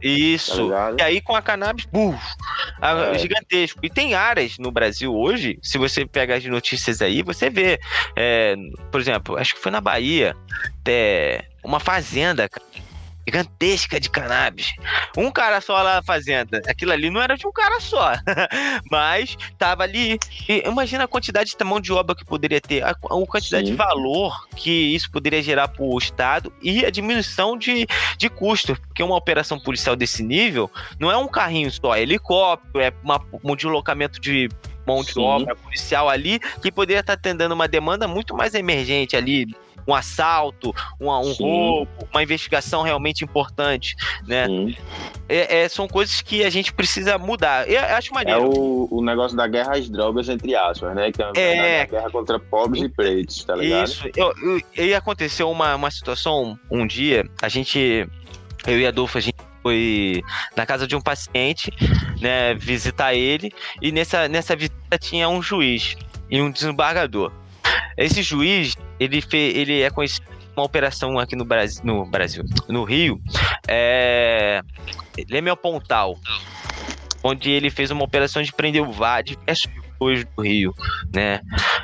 Isso. Tá e aí com a cannabis, buf, é. gigantesco. E tem áreas no Brasil hoje, se você pegar as notícias aí, você vê, é, por exemplo, acho que foi na Bahia, é, uma fazenda, gigantesca de cannabis. Um cara só lá na fazenda. Aquilo ali não era de um cara só. Mas tava ali. E imagina a quantidade de mão de obra que poderia ter, a, quantidade Sim. de valor que isso poderia gerar para o Estado e a diminuição de, de custo. Porque uma operação policial desse nível não é um carrinho só, é helicóptero, é uma, um deslocamento de mão de obra policial ali que poderia estar atendendo uma demanda muito mais emergente ali um assalto, um, roubo, uma investigação realmente importante, né? É, é, são coisas que a gente precisa mudar. Eu acho é maneiro. É o, o negócio da guerra às drogas, entre aspas, né? Que é, é... a guerra contra pobres e pretos, tá ligado? Isso. Eu, eu, e aconteceu uma, uma situação um dia, a gente, eu e Adolfo, a gente foi na casa de um paciente, né, visitar ele, e nessa, nessa visita tinha um juiz e um desembargador. Esse juiz, ele, fez, ele é conhecido uma operação aqui no Brasil, no, Brasil, no Rio, é Leme Pontal, onde ele fez uma operação de prender o diversos hoje do Rio, né?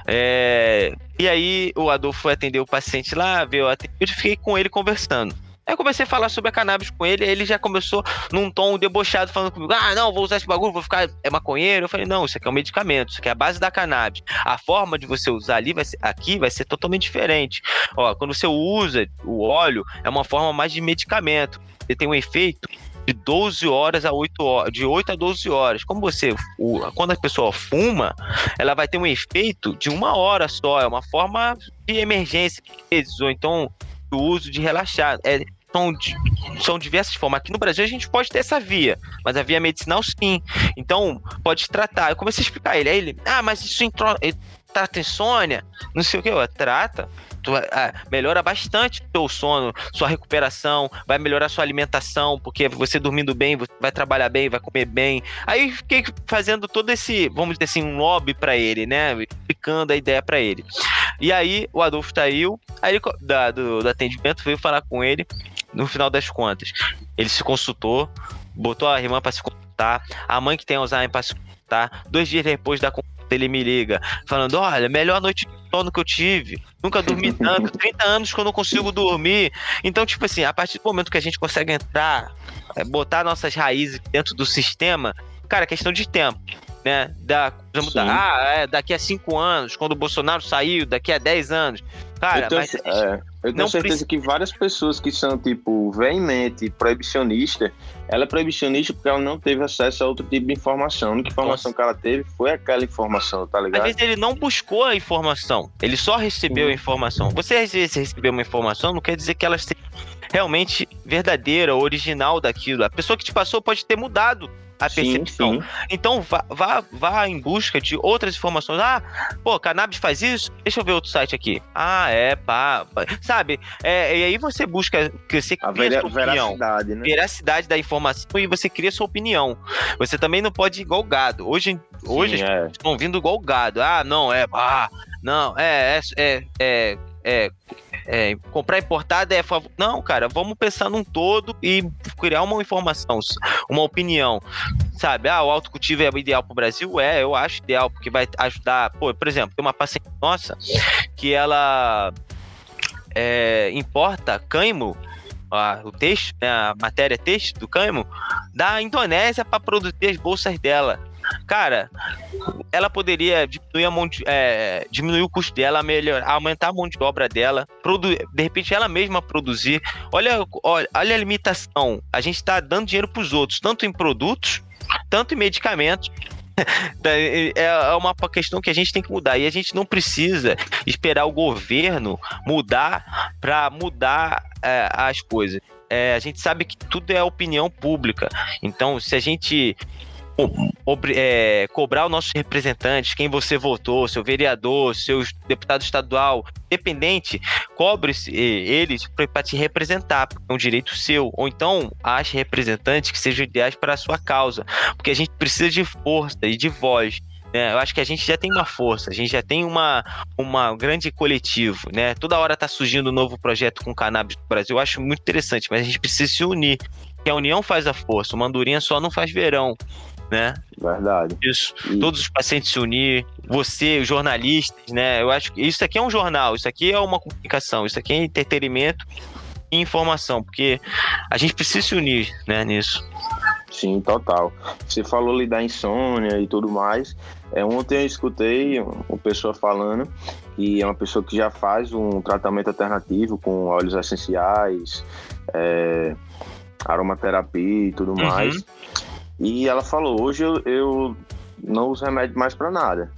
É, e aí o Adolfo foi atender o paciente lá, veio eu fiquei com ele conversando. Aí eu comecei a falar sobre a cannabis com ele, ele já começou num tom debochado, falando comigo: ah, não, vou usar esse bagulho, vou ficar é maconheiro. Eu falei: não, isso aqui é um medicamento, isso aqui é a base da cannabis. A forma de você usar ali vai ser, aqui vai ser totalmente diferente. Ó, quando você usa o óleo, é uma forma mais de medicamento. Ele tem um efeito de 12 horas a 8 horas, de 8 a 12 horas. Como você, o, quando a pessoa fuma, ela vai ter um efeito de uma hora só, é uma forma de emergência, ou então o uso de relaxar. É, são, são diversas formas. Aqui no Brasil a gente pode ter essa via, mas a via medicinal sim. Então, pode tratar. Eu comecei a explicar ele. Aí ele, ah, mas isso intro... trata insônia? Não sei o que. Eu, trata. Tu, ah, melhora bastante o seu sono, sua recuperação, vai melhorar sua alimentação, porque você dormindo bem, vai trabalhar bem, vai comer bem. Aí fiquei fazendo todo esse, vamos dizer assim, um lobby para ele, né? Explicando a ideia para ele. E aí o Adolfo saiu, aí ele, da, do, do atendimento veio falar com ele no final das contas, ele se consultou, botou a irmã para se consultar, a mãe que tem Alzheimer para se consultar. Dois dias depois da consulta, ele me liga, falando: Olha, melhor noite de sono que eu tive. Nunca dormi tanto, 30 anos que eu não consigo dormir. Então, tipo assim, a partir do momento que a gente consegue entrar, é, botar nossas raízes dentro do sistema, cara, é questão de tempo né? Da mudar. Ah, é, daqui a cinco anos, quando o Bolsonaro saiu, daqui a dez anos. Cara, tenho, mas. É, eu tenho certeza que várias pessoas que são, tipo, veemente proibicionista, ela é proibicionista porque ela não teve acesso a outro tipo de informação. A única informação Nossa. que ela teve foi aquela informação, tá ligado? Às vezes ele não buscou a informação, ele só recebeu a informação. Você às vezes recebeu uma informação, não quer dizer que ela seja realmente verdadeira, original daquilo. A pessoa que te passou pode ter mudado a percepção. Sim, sim. Então vá, vá, vá em busca de outras informações. Ah, pô, cannabis faz isso? Deixa eu ver outro site aqui. Ah, é, pá. pá. Sabe? É, e aí você busca, você cria a sua opinião. Veracidade, né? Veracidade da informação e você cria sua opinião. Você também não pode ir igual gado. Hoje, hoje sim, é. estão vindo igual gado. Ah, não, é. Ah, não, é, é, é, é é, comprar importado é favor. Não, cara, vamos pensar num todo e criar uma informação, uma opinião. Sabe, ah, o autocultivo é ideal para o Brasil? É, eu acho ideal, porque vai ajudar. Pô, por exemplo, tem uma paciente nossa que ela é, importa cânhamo o texto, né, a matéria texto do cânhamo, da Indonésia para produzir as bolsas dela. Cara, ela poderia diminuir, a mão de, é, diminuir o custo dela, melhor, aumentar a mão de obra dela, de repente ela mesma produzir. Olha, olha, olha a limitação. A gente está dando dinheiro para os outros, tanto em produtos, tanto em medicamentos. É, é uma questão que a gente tem que mudar e a gente não precisa esperar o governo mudar para mudar é, as coisas. É, a gente sabe que tudo é opinião pública. Então, se a gente é, cobrar os nossos representantes, quem você votou, seu vereador, seu deputado estadual, independente, cobre eles para te representar, porque é um direito seu. Ou então, ache representantes que sejam ideais para a sua causa, porque a gente precisa de força e de voz. Né? Eu acho que a gente já tem uma força, a gente já tem uma, uma grande coletivo, né? Toda hora tá surgindo um novo projeto com cannabis no Brasil. Eu acho muito interessante, mas a gente precisa se unir. Que a união faz a força, o mandurinha só não faz verão né? Verdade. Isso. Todos os pacientes se unir, você, os jornalistas, né? Eu acho que isso aqui é um jornal, isso aqui é uma comunicação, isso aqui é entretenimento e informação, porque a gente precisa se unir, né, nisso. Sim, total. Você falou ali da insônia e tudo mais. É, ontem eu escutei uma pessoa falando que é uma pessoa que já faz um tratamento alternativo com óleos essenciais, é, aromaterapia e tudo uhum. mais. E ela falou: hoje eu, eu não uso remédio mais para nada,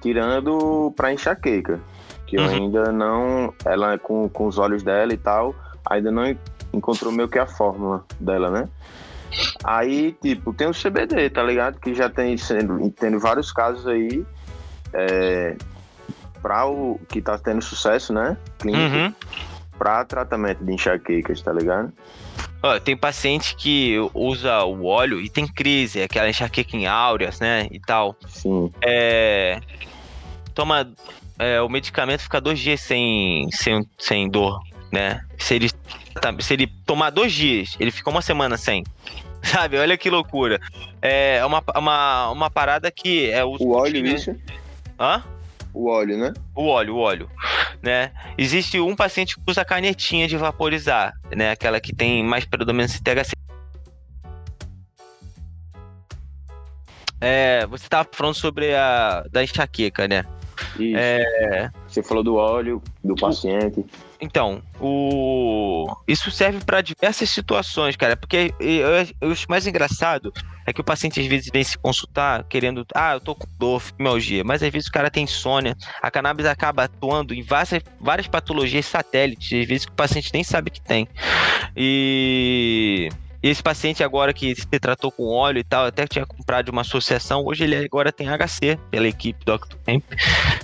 tirando para enxaqueca, que uhum. eu ainda não. Ela com, com os olhos dela e tal, ainda não encontrou meio que a fórmula dela, né? Aí, tipo, tem o CBD, tá ligado? Que já tem sendo, tendo vários casos aí é, para o que tá tendo sucesso, né? Clínico, uhum. Para tratamento de enxaquecas, tá ligado? Ó, tem paciente que usa o óleo e tem crise, aquela enxaqueca em áureas, né? E tal. Sim. É, toma. É, o medicamento fica dois dias sem, sem, sem dor, né? Se ele, tá, se ele tomar dois dias, ele fica uma semana sem. Sabe? Olha que loucura. É uma, uma, uma parada que é o. O óleo, isso? Hã? O óleo, né? O óleo, o óleo, né? Existe um paciente que usa canetinha de vaporizar, né? Aquela que tem mais predominância THC. É, você estava falando sobre a da enxaqueca, né? Isso. É... Você falou do óleo, do paciente. Então, o... isso serve para diversas situações, cara. Porque eu, acho mais engraçado é que o paciente às vezes vem se consultar querendo, ah, eu tô com dor, fibromialgia, mas às vezes o cara tem insônia. A cannabis acaba atuando em várias, várias patologias satélites, às vezes que o paciente nem sabe que tem. E e esse paciente agora que se tratou com óleo e tal, até tinha comprado de uma associação, hoje ele agora tem HC pela equipe do Dr. Camp,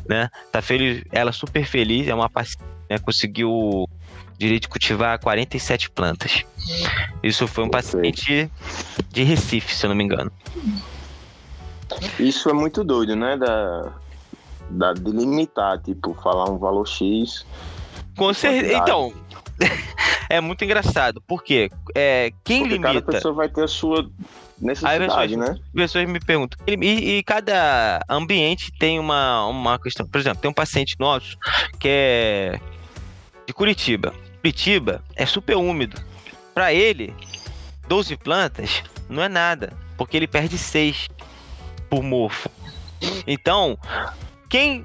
né? Tá feliz, ela super feliz, é uma paciente, né? conseguiu direito de cultivar 47 plantas. Isso foi um paciente de Recife, se eu não me engano. Isso é muito doido, né? Da, da de limitar, tipo, falar um valor X. Com certeza. Então, é muito engraçado, porque é, quem porque limita. Cada pessoa vai ter a sua necessidade, pessoas, né? pessoas me perguntam. E, e, cada ambiente tem uma, uma questão. Por exemplo, tem um paciente nosso que é de Curitiba. Curitiba é super úmido. Para ele, 12 plantas não é nada, porque ele perde 6 por mofo. Então, quem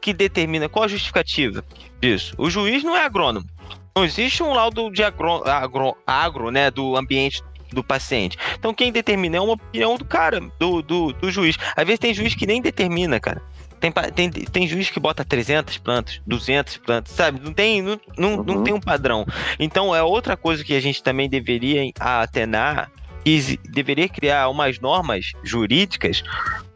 que determina qual a justificativa disso? O juiz não é agrônomo. Não existe um laudo de agro, agro, agro né, do ambiente do paciente. Então quem determina é uma opinião do cara, do, do, do juiz. Às vezes tem juiz que nem determina, cara. Tem, tem, tem juiz que bota 300 plantas, 200 plantas, sabe? Não tem, não, não, uhum. não tem um padrão. Então é outra coisa que a gente também deveria atenar e deveria criar umas normas jurídicas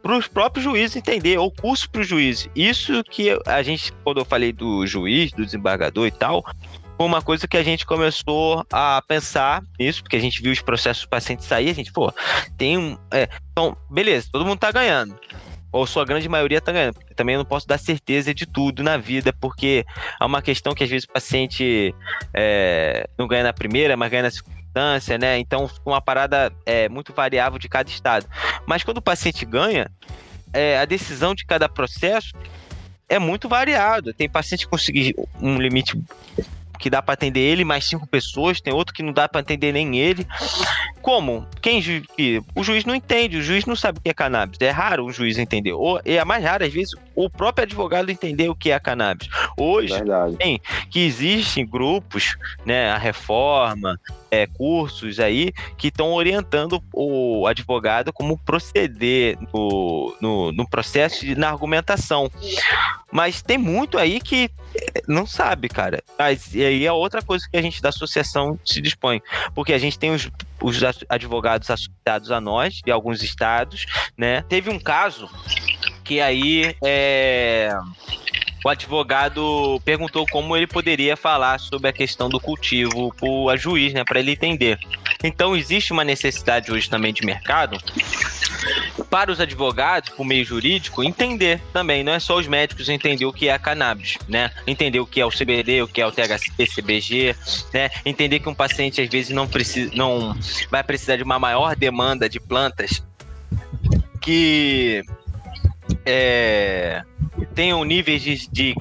para os próprios juízes entender, ou curso para os juízes. Isso que a gente, quando eu falei do juiz, do desembargador e tal, foi uma coisa que a gente começou a pensar nisso, porque a gente viu os processos do paciente sair, a gente, pô, tem um. É, então, beleza, todo mundo tá ganhando. Ou sua grande maioria tá ganhando. Também não posso dar certeza de tudo na vida, porque é uma questão que às vezes o paciente é, não ganha na primeira, mas ganha na segunda né? Então, uma parada é muito variável de cada estado. Mas quando o paciente ganha, é, a decisão de cada processo é muito variado. Tem paciente que conseguir um limite que dá para atender ele mais cinco pessoas, tem outro que não dá para atender nem ele. Como? Quem ju... o juiz não entende, o juiz não sabe o que é cannabis. É raro o juiz entender. Ou é mais raro às vezes o próprio advogado entender o que é cannabis. Hoje Verdade. tem que existem grupos, né, a reforma, é, cursos aí que estão orientando o advogado como proceder no, no, no processo e na argumentação. Mas tem muito aí que eh, não sabe, cara. Mas e aí é outra coisa que a gente da associação se dispõe. Porque a gente tem os os advogados associados a nós, de alguns estados, né? Teve um caso que aí é, o advogado perguntou como ele poderia falar sobre a questão do cultivo para a juiz, né, para ele entender. Então existe uma necessidade hoje também de mercado para os advogados, o meio jurídico, entender também. Não é só os médicos entender o que é a cannabis, né? Entender o que é o CBD, o que é o THC, CBG, né? Entender que um paciente às vezes não precisa, não vai precisar de uma maior demanda de plantas que é, tenham níveis de, de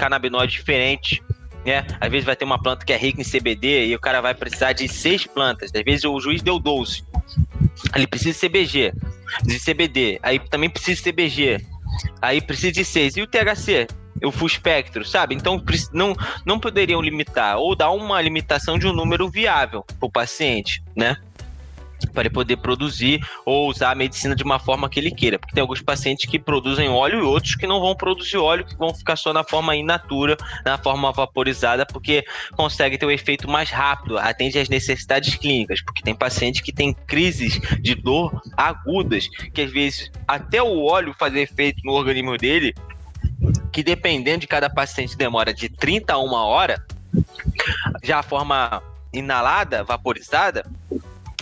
diferentes. Né? Às vezes vai ter uma planta que é rica em CBD e o cara vai precisar de seis plantas. Às vezes o juiz deu 12. Ele precisa de CBG, de CBD, aí também precisa de CBG, aí precisa de seis. E o THC? O full espectro, sabe? Então não, não poderiam limitar ou dar uma limitação de um número viável para o paciente, né? Para ele poder produzir ou usar a medicina de uma forma que ele queira. Porque tem alguns pacientes que produzem óleo e outros que não vão produzir óleo, que vão ficar só na forma in natura, na forma vaporizada, porque consegue ter o um efeito mais rápido, atende às necessidades clínicas. Porque tem paciente que tem crises de dor agudas, que às vezes até o óleo fazer efeito no organismo dele, que dependendo de cada paciente demora de 30 a 1 hora, já a forma inalada, vaporizada,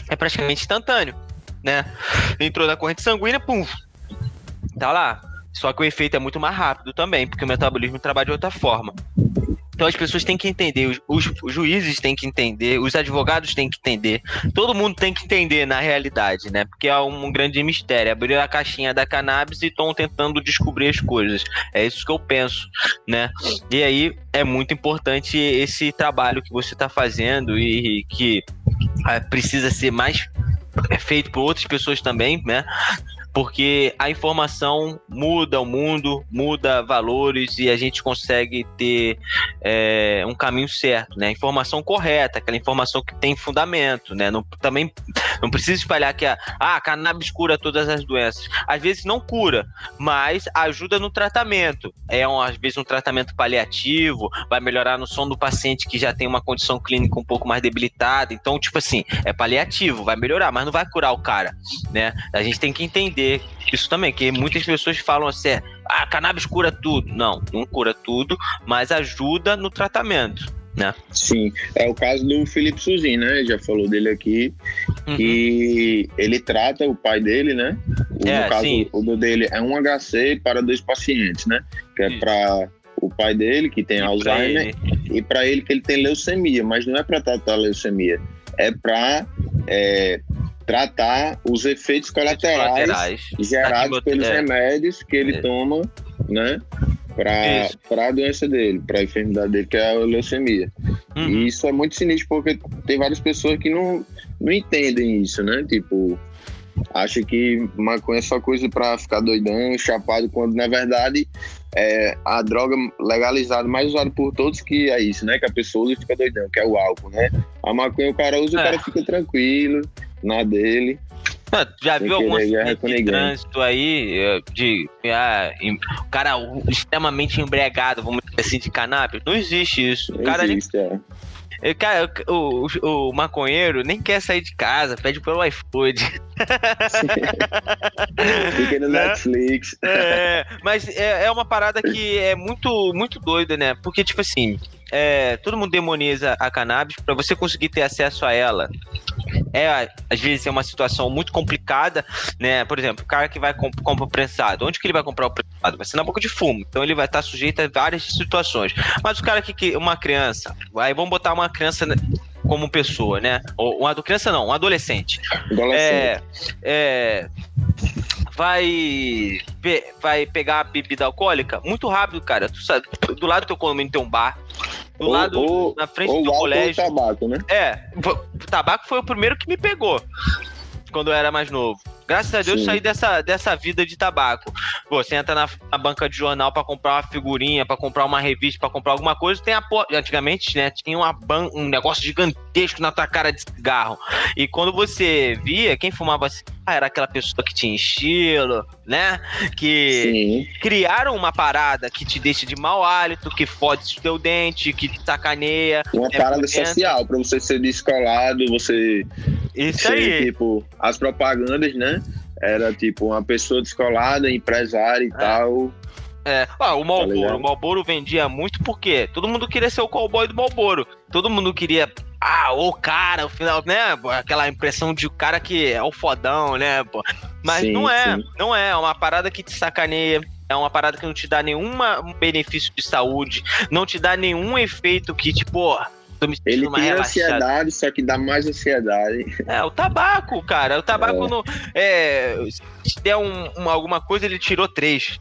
é praticamente instantâneo, né? Entrou na corrente sanguínea, pum, tá lá. Só que o efeito é muito mais rápido também, porque o metabolismo trabalha de outra forma. Então as pessoas têm que entender, os, os, os, juízes têm que entender, os advogados têm que entender, todo mundo tem que entender na realidade, né? Porque é um, grande mistério. Abriram a caixinha da cannabis e estão tentando descobrir as coisas. É isso que eu penso, né? E aí é muito importante esse trabalho que você está fazendo e que é, precisa ser mais é, feito por outras pessoas também, né? Porque a informação muda o mundo, muda valores e a gente consegue ter é, um caminho certo, né? Informação correta, aquela informação que tem fundamento, né? Não, também não precisa espalhar que a, ah, cannabis cura todas as doenças. Às vezes não cura, mas ajuda no tratamento. É um, às vezes um tratamento paliativo, vai melhorar no som do paciente que já tem uma condição clínica um pouco mais debilitada. Então, tipo assim, é paliativo, vai melhorar, mas não vai curar o cara, né? A gente tem que entender isso também, que muitas pessoas falam assim, é, ah, cannabis cura tudo. Não, não cura tudo, mas ajuda no tratamento. Né? Sim, é o caso do Felipe Suzin, né? Já falou dele aqui, uhum. que ele trata o pai dele, né? O, é, no caso, sim. o do dele é um HC para dois pacientes, né? Que é para o pai dele, que tem e Alzheimer, e para ele que ele tem leucemia, mas não é para tratar a leucemia, é para é, tratar os efeitos colaterais, colaterais gerados pelos é. remédios que ele é. toma, né? Para a doença dele, para a enfermidade dele, que é a leucemia. Uhum. E isso é muito sinistro, porque tem várias pessoas que não, não entendem isso, né? Tipo, acha que maconha é só coisa para ficar doidão, chapado, quando na verdade é a droga legalizada mais usada por todos que é isso, né? Que a pessoa usa e fica doidão, que é o álcool, né? A maconha o cara usa, é. o cara fica tranquilo, na dele. Já viu algum acidente de trânsito aí eh, de ah, o cara extremamente embriagado, vamos dizer assim, de cannabis? Não existe isso. O cara existe, nem... é. Cara, o, o, o, maconheiro nem quer sair de casa, pede pelo iFood. Fica no né? Netflix. É, mas é, é uma parada que é muito, muito doida, né? Porque, tipo assim, é, todo mundo demoniza a cannabis para você conseguir ter acesso a ela. É, às vezes é uma situação muito complicada, né? Por exemplo, o cara que vai comp comprar o prensado, onde que ele vai comprar o prensado? Vai ser na boca de fumo. Então ele vai estar sujeito a várias situações. Mas o cara que, que uma criança, aí vamos botar uma criança como pessoa, né? Ou uma criança não, um adolescente. adolescente. É, é, vai vai pegar a bebida alcoólica muito rápido, cara. Tu sabe, do lado do teu condomínio tem um bar. Do ou, lado, ou, na frente do colégio. tabaco, né? É, o tabaco foi o primeiro que me pegou quando eu era mais novo. Graças a Deus Sim. saí dessa, dessa vida de tabaco. Você entra na, na banca de jornal para comprar uma figurinha, para comprar uma revista, para comprar alguma coisa, tem a antigamente, né, tinha uma ban um negócio gigantesco na tua cara de cigarro. E quando você via quem fumava cigarro, era aquela pessoa que tinha estilo, né? Que Sim. criaram uma parada que te deixa de mau hálito, que fode o teu dente, que te sacaneia. Uma é parada social, para você ser descolado, você Isso aí. Tipo, as propagandas, né? Era tipo uma pessoa descolada, empresária e é. tal. É, ah, o Malboro, tá o Malboro vendia muito porque todo mundo queria ser o cowboy do Malboro. Todo mundo queria ah, o cara, o final, né? Aquela impressão de o cara que é o fodão, né? Pô. Mas sim, não é, sim. não é, é uma parada que te sacaneia. É uma parada que não te dá nenhum benefício de saúde, não te dá nenhum efeito que, tipo, ele tem ansiedade, só que dá mais ansiedade. É, o tabaco, cara. O tabaco, é. No, é, se der um, um, alguma coisa, ele tirou três.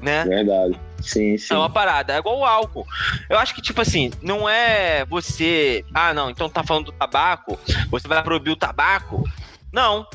Né? Verdade. Sim, sim. É uma parada. É igual o álcool. Eu acho que, tipo assim, não é você. Ah, não, então tá falando do tabaco, você vai proibir o tabaco. Não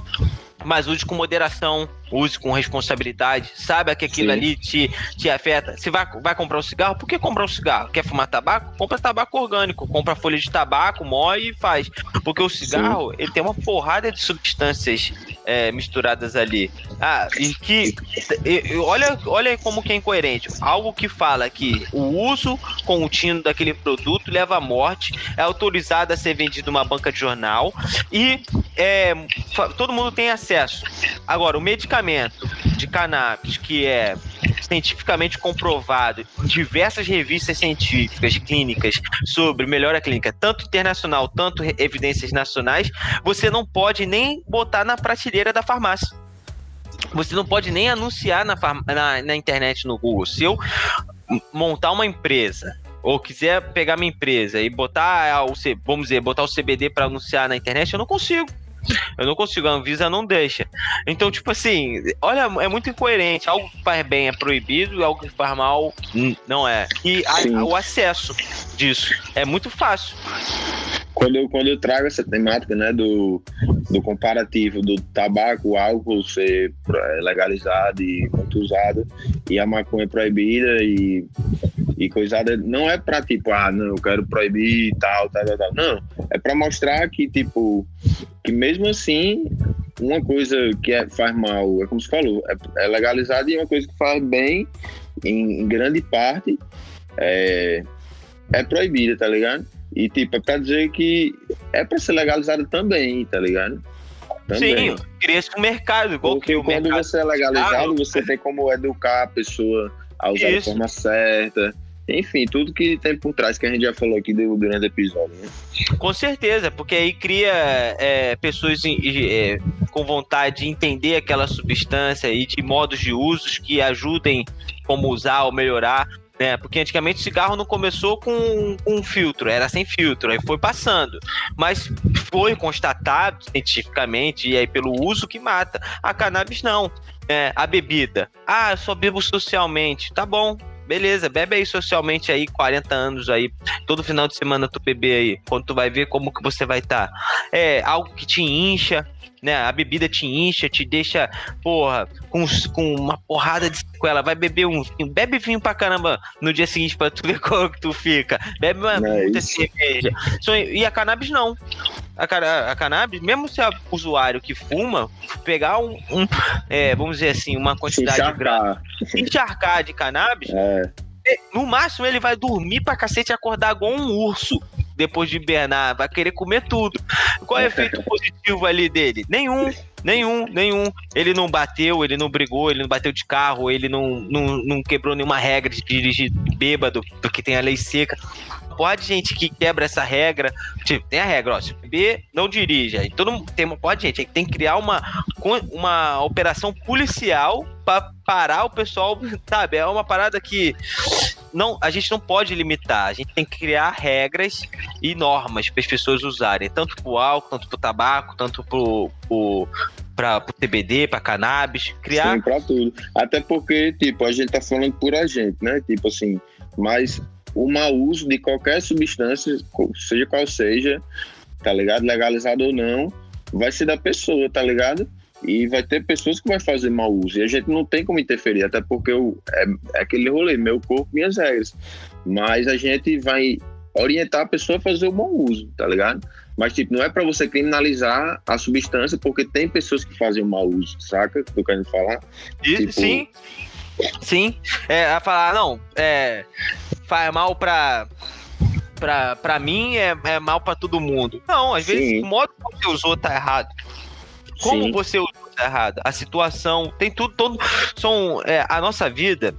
mas use com moderação, use com responsabilidade, saiba que aquilo Sim. ali te, te afeta. Se vai, vai comprar um cigarro, por que comprar um cigarro? Quer fumar tabaco? Compra tabaco orgânico, compra folha de tabaco, moe e faz. Porque o cigarro, Sim. ele tem uma porrada de substâncias é, misturadas ali. Ah, e que. E, olha, olha como que é incoerente. Algo que fala que o uso contínuo daquele produto leva à morte, é autorizado a ser vendido numa banca de jornal e é, todo mundo tem acesso. Agora, o medicamento de cannabis, que é cientificamente comprovado em diversas revistas científicas, clínicas, sobre melhora clínica, tanto internacional, tanto evidências nacionais, você não pode nem botar na prateleira da farmácia. Você não pode nem anunciar na, na, na internet no Google. Se eu montar uma empresa ou quiser pegar minha empresa e botar o, vamos dizer, botar o CBD para anunciar na internet, eu não consigo. Eu não consigo, a Anvisa não deixa. Então, tipo assim, olha, é muito incoerente. Algo que faz bem é proibido, algo que faz mal não é. E a, o acesso disso é muito fácil. Quando eu, quando eu trago essa temática né, do, do comparativo do tabaco, álcool ser legalizado e muito usado, e a maconha proibida e e coisada não é para tipo, ah, não, eu quero proibir e tal, tal, tal, tal. Não, é para mostrar que, tipo, que mesmo assim, uma coisa que é, faz mal, é como você falou, é, é legalizada e uma coisa que faz bem, em, em grande parte, é, é proibida, tá ligado? E, tipo, é pra dizer que é para ser legalizada também, tá ligado? Também. Sim, cresce o mercado, igual Porque que o quando mercado... você é legalizado, você tem como educar a pessoa a usar Isso. de forma certa, enfim, tudo que tem por trás que a gente já falou aqui do grande episódio. Né? Com certeza, porque aí cria é, pessoas é, com vontade de entender aquela substância e de modos de usos que ajudem como usar ou melhorar. Né? Porque antigamente o cigarro não começou com, com um filtro, era sem filtro, aí foi passando. Mas foi constatado cientificamente, e aí pelo uso que mata. A cannabis não. É, a bebida. Ah, eu só bebo socialmente. Tá bom, beleza, bebe aí socialmente aí, 40 anos aí, todo final de semana tu beber aí, quando tu vai ver como que você vai estar. Tá. É algo que te incha, né? A bebida te incha, te deixa, porra, com, com uma porrada de sequela. Vai beber um vinho, bebe vinho pra caramba no dia seguinte pra tu ver como que tu fica. Bebe uma é muita cerveja. E a cannabis não. A, a, a cannabis, mesmo se é usuário que fuma, pegar um, um é, vamos dizer assim, uma quantidade grande, encharcar de cannabis, é. no máximo ele vai dormir pra cacete e acordar igual um urso depois de hibernar, vai querer comer tudo. Qual é o efeito positivo ali dele? Nenhum, nenhum, nenhum. Ele não bateu, ele não brigou, ele não bateu de carro, ele não, não, não quebrou nenhuma regra de dirigir bêbado, porque tem a lei seca pode gente que quebra essa regra. Tipo, tem a regra, ó, se beber, não dirija. E todo mundo tem pode gente, tem que criar uma, uma operação policial para parar o pessoal, sabe? É uma parada que não, a gente não pode limitar, a gente tem que criar regras e normas para as pessoas usarem, tanto para o álcool, tanto para o tabaco, tanto para o TBD, para cannabis, criar. Sim, para tudo. Até porque, tipo, a gente tá falando por a gente, né? Tipo assim, mas o mau uso de qualquer substância, seja qual seja, tá ligado? Legalizado ou não, vai ser da pessoa, tá ligado? E vai ter pessoas que vai fazer mau uso. E a gente não tem como interferir, até porque eu, é, é aquele rolê, meu corpo, minhas regras. Mas a gente vai orientar a pessoa a fazer o bom uso, tá ligado? Mas, tipo, não é para você criminalizar a substância, porque tem pessoas que fazem o mau uso, saca? Tô querendo falar. E, tipo... Sim. Sim. É, a falar, não, é, faz mal pra pra, mim é, é mal pra todo mundo. Não, às Sim. vezes o modo que você usou tá errado. Como Sim. você tá errado. A situação, tem tudo, todo. São. É, a nossa vida,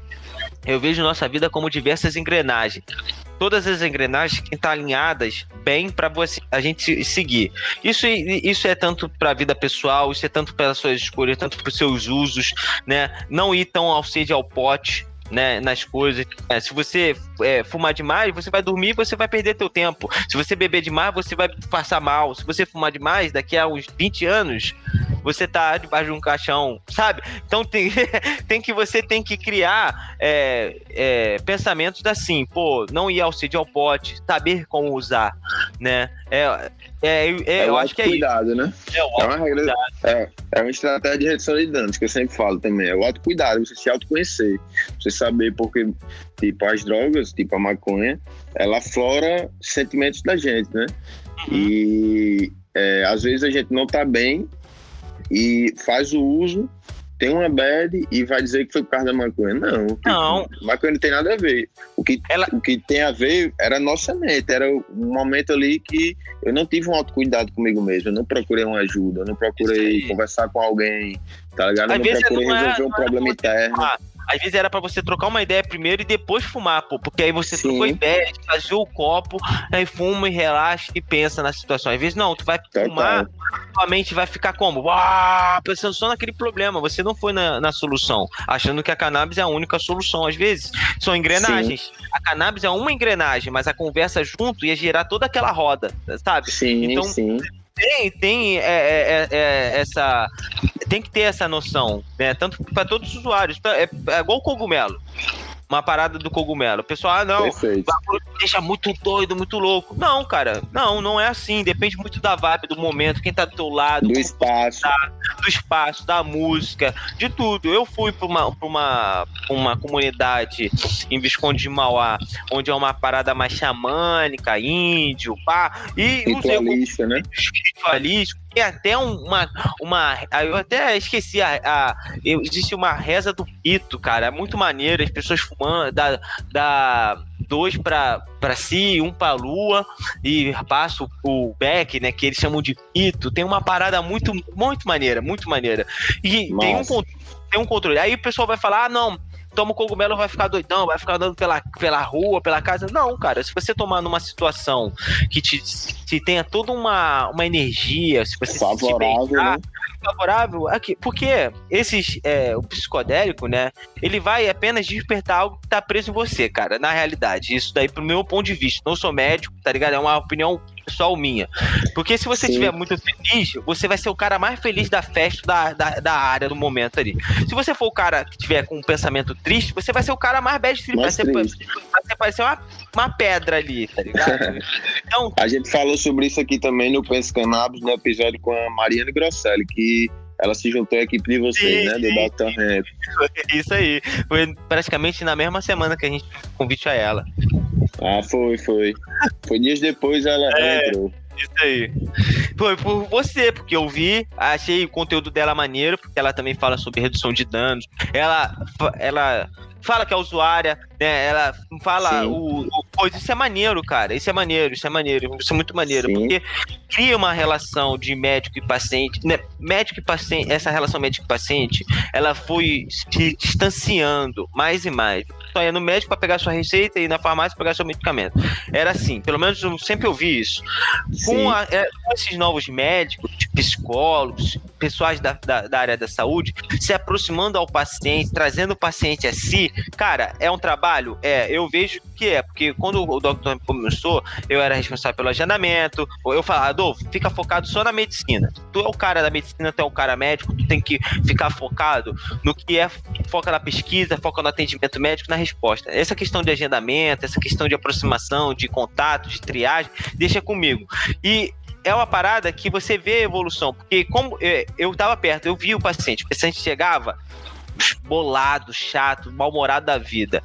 eu vejo nossa vida como diversas engrenagens todas as engrenagens que estão alinhadas bem para você a gente seguir. Isso, isso é tanto para a vida pessoal, isso é tanto para as suas escolhas, tanto para os seus usos, né? Não ir tão ao sede ao pote, né, nas coisas. É, se você é, fumar demais, você vai dormir você vai perder teu tempo. Se você beber demais, você vai passar mal. Se você fumar demais, daqui a uns 20 anos, você tá debaixo de um caixão, sabe? Então tem, tem que você tem que criar é, é, pensamentos assim, pô, não ir ao sede ao pote, saber como usar, né? É, é, é, é eu acho que é cuidado, né? É, é uma regra, é, é uma estratégia de redução de danos, que eu sempre falo também. É o autocuidado, você se autoconhecer. Você saber porque, tipo, as drogas, tipo a maconha, ela aflora sentimentos da gente, né? Uhum. E é, às vezes a gente não tá bem e faz o uso tem uma bad e vai dizer que foi por causa da maconha. Não. Não. Maconha não tem nada a ver. O que, Ela... o que tem a ver era a nossa mente. Era um momento ali que eu não tive um autocuidado comigo mesmo. Eu não procurei uma ajuda. Eu não procurei conversar com alguém. Tá ligado? Eu não procurei é, resolver um problema interno. Às vezes era para você trocar uma ideia primeiro e depois fumar, pô. Porque aí você Sim. trocou ideia, fazer o copo, aí fuma e relaxa e pensa na situação. Às vezes não, tu vai Total. fumar, sua mente vai ficar como? Uau, pensando só naquele problema. Você não foi na, na, solução, achando que a cannabis é a única solução. Às vezes são engrenagens. Sim. A cannabis é uma engrenagem, mas a conversa junto ia gerar toda aquela roda, sabe? Sim, então, sim tem, tem é, é, é, é, essa. Tem que ter essa noção, né? Tanto para todos os usuários. É, é igual o cogumelo uma parada do cogumelo. O pessoal, ah, não, deixa muito doido, muito louco. Não, cara, não, não é assim. Depende muito da vibe, do momento, quem tá do teu lado, do espaço, tá, do espaço, da música, de tudo. Eu fui pra uma, pra uma, uma comunidade em Visconde de Mauá, onde é uma parada mais xamânica, índio, pá, e ritualista, né? Ritualístico tem até uma. uma eu até esqueci. A, a, existe uma reza do pito, cara. É muito maneiro. As pessoas fumando. Da, da dois para si, um para lua e passa o, o back, né, que eles chamam de pito. Tem uma parada muito muito maneira, muito maneira. E tem um tem um controle. Aí o pessoal vai falar: "Ah, não, toma o cogumelo, vai ficar doidão, vai ficar andando pela, pela rua, pela casa. Não, cara, se você tomar numa situação que te, te tenha toda uma, uma energia, se você favorável, se beijar, né? Favorável, aqui, porque esses, é, o psicodélico, né, ele vai apenas despertar algo que tá preso em você, cara, na realidade. Isso daí, pro meu ponto de vista, não sou médico, tá ligado? É uma opinião pessoal minha. Porque se você estiver muito feliz, você vai ser o cara mais feliz da festa, da, da, da, área, do momento ali. Se você for o cara que tiver com um pensamento triste, você vai ser o cara mais bad triste. Vai, ser, vai ser uma, uma pedra ali, tá ligado? Então, a gente falou sobre isso aqui também no Pensa Cannabis, no episódio com a Mariana Grosselli, que ela se juntou à equipe de vocês, sim, né? Do. Ramp. Isso aí. Foi praticamente na mesma semana que a gente convite a ela. Ah, foi, foi. Foi dias depois ela, é, entrou. Isso aí. Foi por você, porque eu vi, achei o conteúdo dela maneiro, porque ela também fala sobre redução de danos. Ela, ela fala que é usuária, né? Ela fala o, o coisa. Isso é maneiro, cara. Isso é maneiro, isso é maneiro, isso é muito maneiro. Sim. Porque cria uma relação de médico e paciente. Né? Médico e paciente, essa relação médico e paciente, ela foi se distanciando mais e mais. Só ia no médico para pegar sua receita e na farmácia pegar seu medicamento. Era assim, pelo menos eu sempre ouvi isso. Com, a, é, com esses novos médicos, psicólogos, pessoas da, da, da área da saúde, se aproximando ao paciente, trazendo o paciente a si, cara, é um trabalho? É, eu vejo que é, porque quando o Dr. começou, eu era responsável pelo agendamento, eu falava, Adolfo, fica focado só na medicina. Tu é o cara da medicina, tu é o cara médico, tu tem que ficar focado no que é, foca na pesquisa, foca no atendimento médico, na resposta. Essa questão de agendamento, essa questão de aproximação, de contato, de triagem, deixa comigo. E é uma parada que você vê a evolução, porque como é, eu estava perto, eu vi o paciente, o paciente chegava, bolado, chato, mal-humorado da vida.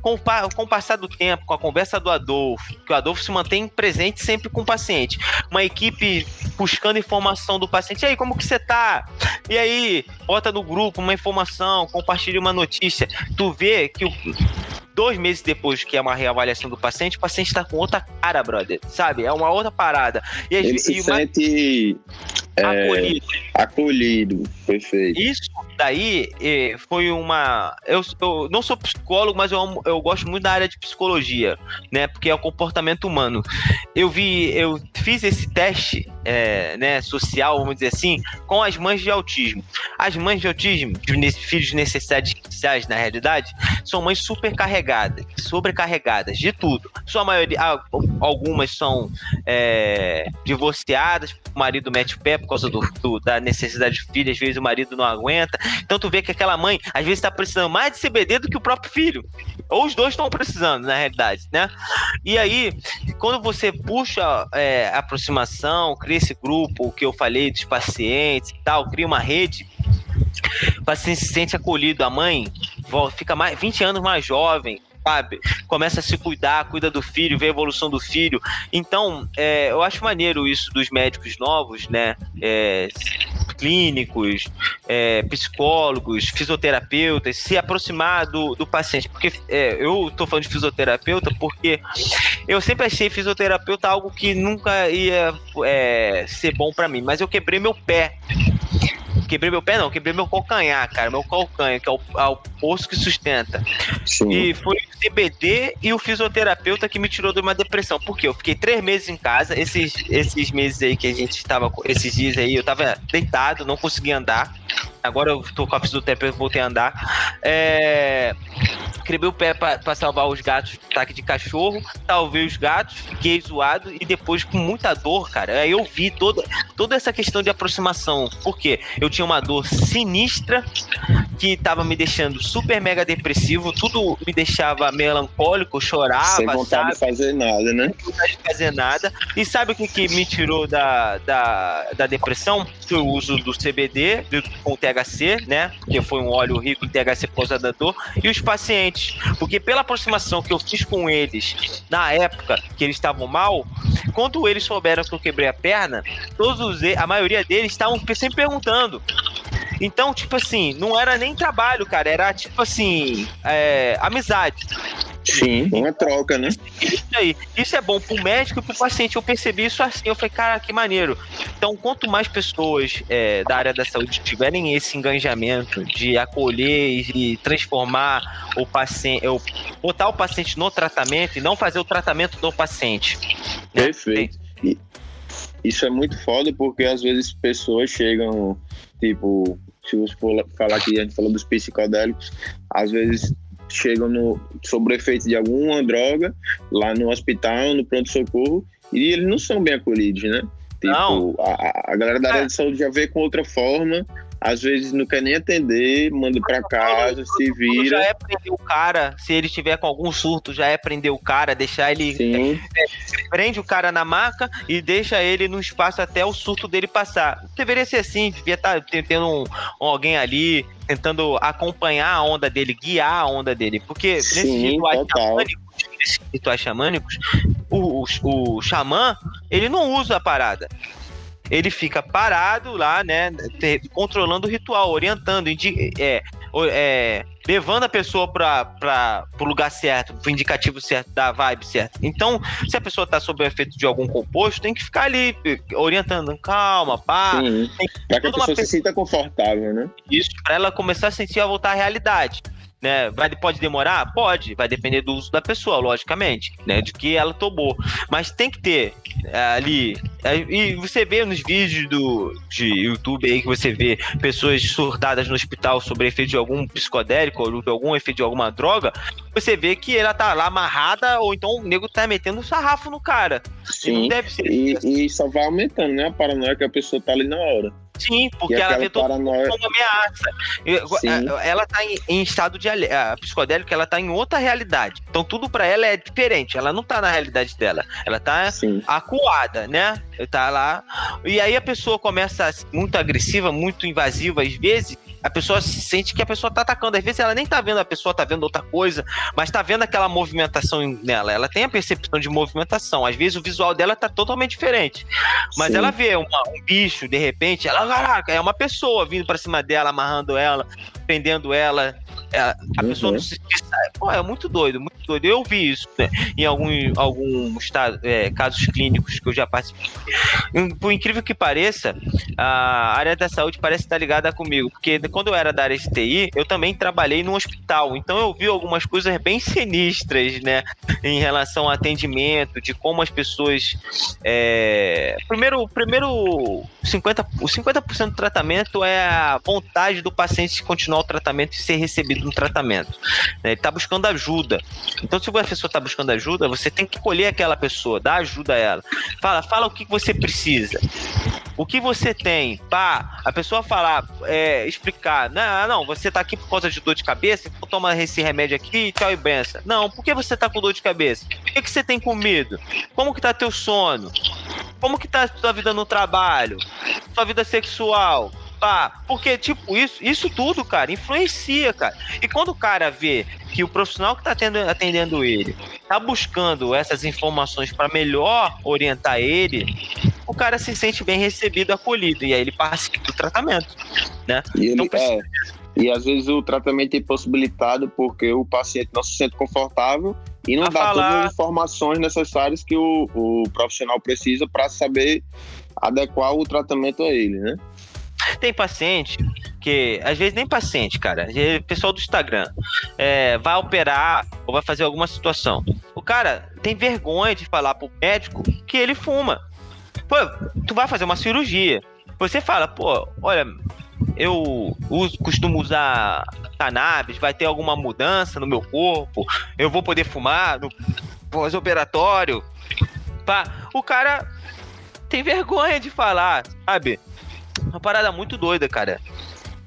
Com, com o passar do tempo, com a conversa do Adolfo, que o Adolfo se mantém presente sempre com o paciente. Uma equipe buscando informação do paciente. E aí, como que você tá? E aí, bota no grupo uma informação, compartilha uma notícia. Tu vê que o dois meses depois que é uma reavaliação do paciente, o paciente está com outra cara, brother, sabe? É uma outra parada. E, Ele e, se e sente uma... é, acolhido. acolhido, perfeito. Isso daí eh, foi uma. Eu, eu não sou psicólogo, mas eu, eu gosto muito da área de psicologia, né? Porque é o comportamento humano. Eu vi, eu fiz esse teste, é, né, social, vamos dizer assim, com as mães de autismo. As mães de autismo, de filhos de necessidades especiais, na realidade, são mães supercarregadas, sobrecarregadas de tudo. Sua maioria, algumas são é, divorciadas, o marido mete o pé por causa do, do, da necessidade de filho, às vezes o marido não aguenta. Então tu vê que aquela mãe, às vezes, está precisando mais de CBD do que o próprio filho. Ou os dois estão precisando, na realidade, né? E aí, quando você puxa é, aproximação, cria esse grupo, que eu falei dos pacientes e tal, cria uma rede, o paciente se sente acolhido, a mãe fica mais 20 anos mais jovem, sabe? Começa a se cuidar, cuida do filho, vê a evolução do filho. Então, é, eu acho maneiro isso dos médicos novos, né? É, clínicos, é, psicólogos, fisioterapeutas, se aproximar do, do paciente. Porque é, eu estou falando de fisioterapeuta porque eu sempre achei fisioterapeuta algo que nunca ia é, ser bom para mim, mas eu quebrei meu pé quebrei meu pé, não, quebrei meu calcanhar, cara, meu calcanhar, que é o, é o poço que sustenta. Sim. E foi o CBD e o fisioterapeuta que me tirou de uma depressão. Porque eu fiquei três meses em casa, esses, esses meses aí que a gente estava, esses dias aí, eu tava deitado, não conseguia andar. Agora eu tô com a fisioterapeuta, voltei a andar. É quebrei o pé para salvar os gatos do ataque de cachorro, salvei os gatos, fiquei zoado e depois com muita dor, cara. Aí eu vi toda, toda essa questão de aproximação. Porque eu tinha uma dor sinistra que tava me deixando super mega depressivo, tudo me deixava melancólico, chorava. Sem vontade sabe? de fazer nada, né? Sem vontade de fazer nada. E sabe o que, que me tirou da, da, da depressão? Foi o uso do CBD com THC, né? Que foi um óleo rico em THC por causa da dor. E os pacientes porque pela aproximação que eu fiz com eles na época que eles estavam mal, quando eles souberam que eu quebrei a perna, todos os, a maioria deles estavam sempre perguntando. Então, tipo assim, não era nem trabalho, cara, era tipo assim, é, amizade. Sim, uma troca, né? Isso aí. Isso é bom pro médico e pro paciente. Eu percebi isso assim. Eu falei, cara, que maneiro. Então, quanto mais pessoas é, da área da saúde tiverem esse engajamento de acolher e transformar o paciente, eu, botar o paciente no tratamento e não fazer o tratamento do paciente. Né? Perfeito. E isso é muito foda porque às vezes pessoas chegam, tipo, se você for falar que a gente falou dos psicodélicos, às vezes chegam no, sobre o efeito de alguma droga lá no hospital, no pronto-socorro, e eles não são bem acolhidos, né? Tipo, a, a, galera da área é. de saúde já vê com outra forma, às vezes não quer nem atender, manda para casa, se vira. Já é prender o cara, se ele tiver com algum surto, já é prender o cara, deixar ele. Sim. É, é, prende o cara na maca e deixa ele no espaço até o surto dele passar. Deveria ser assim, devia estar tá tendo um, alguém ali tentando acompanhar a onda dele, guiar a onda dele. Porque nesses rituais xamânicos, nesses rituais xamânicos, o, o, o xamã, ele não usa a parada ele fica parado lá, né, controlando o ritual, orientando, é, é, levando a pessoa para o lugar certo, pro indicativo certo, da vibe certa. Então, se a pessoa está sob o efeito de algum composto, tem que ficar ali orientando, calma, pá. Para que a pessoa se sinta confortável, né? Isso, para ela começar a sentir a voltar à realidade. Né? Vai, pode demorar? Pode, vai depender do uso da pessoa, logicamente, né? De que ela tomou. Mas tem que ter é, ali. É, e você vê nos vídeos do, de YouTube aí que você vê pessoas surtadas no hospital sobre efeito de algum psicodélico ou de algum efeito de alguma droga, você vê que ela tá lá amarrada, ou então o nego tá metendo um sarrafo no cara. Sim, e. E, e só vai aumentando, né? A paranoia que a pessoa tá ali na hora. Sim, porque ela vê todo paranoia... como ameaça. Sim. Ela tá em, em, estado de a psicodélica, ela tá em outra realidade. Então tudo para ela é diferente. Ela não tá na realidade dela. Ela tá Sim. acuada, né? Tá lá. E aí a pessoa começa muito agressiva, muito invasiva às vezes, a pessoa se sente que a pessoa tá atacando. Às vezes ela nem tá vendo a pessoa, tá vendo outra coisa, mas tá vendo aquela movimentação nela. Ela tem a percepção de movimentação. Às vezes o visual dela tá totalmente diferente. Mas Sim. ela vê uma, um bicho, de repente, ela, caraca, é uma pessoa vindo para cima dela, amarrando ela. Prendendo ela. É, a uhum. pessoa não se Pô, é muito doido, muito doido. Eu vi isso né, em algum, estado, é, casos clínicos que eu já participei. Por incrível que pareça, a área da saúde parece estar ligada comigo, porque quando eu era da área de TI, eu também trabalhei no hospital. Então eu vi algumas coisas bem sinistras, né, em relação ao atendimento, de como as pessoas. É... Primeiro, primeiro 50, o 50% do tratamento é a vontade do paciente de continuar o tratamento e ser recebido no tratamento. Né? Ele está buscando ajuda. Então, se a pessoa está buscando ajuda, você tem que colher aquela pessoa, dar ajuda a ela. Fala, fala o que você precisa. O que você tem? Pá, a pessoa falar, é, explicar, não, não, você está aqui por causa de dor de cabeça, então toma esse remédio aqui tchau e benção. Não, por que você está com dor de cabeça? O que, que você tem comido? Como que tá teu sono? Como que tá a tua vida no trabalho? Tua vida sexual? Pá, porque, tipo, isso, isso tudo, cara, influencia, cara. E quando o cara vê que o profissional que está atendendo ele está buscando essas informações para melhor orientar ele, o cara se sente bem recebido, acolhido, e aí ele participa do tratamento, né? E ele, então, é, e às vezes o tratamento é impossibilitado porque o paciente não se sente confortável e não dá falar... todas as informações necessárias que o, o profissional precisa para saber adequar o tratamento a ele, né? Tem paciente que, às vezes, nem paciente, cara, pessoal do Instagram, é, vai operar ou vai fazer alguma situação. O cara tem vergonha de falar pro médico que ele fuma. Pô, tu vai fazer uma cirurgia. Você fala, pô, olha, eu uso, costumo usar cannabis, vai ter alguma mudança no meu corpo, eu vou poder fumar no pós-operatório. O cara tem vergonha de falar, sabe? Uma parada muito doida, cara.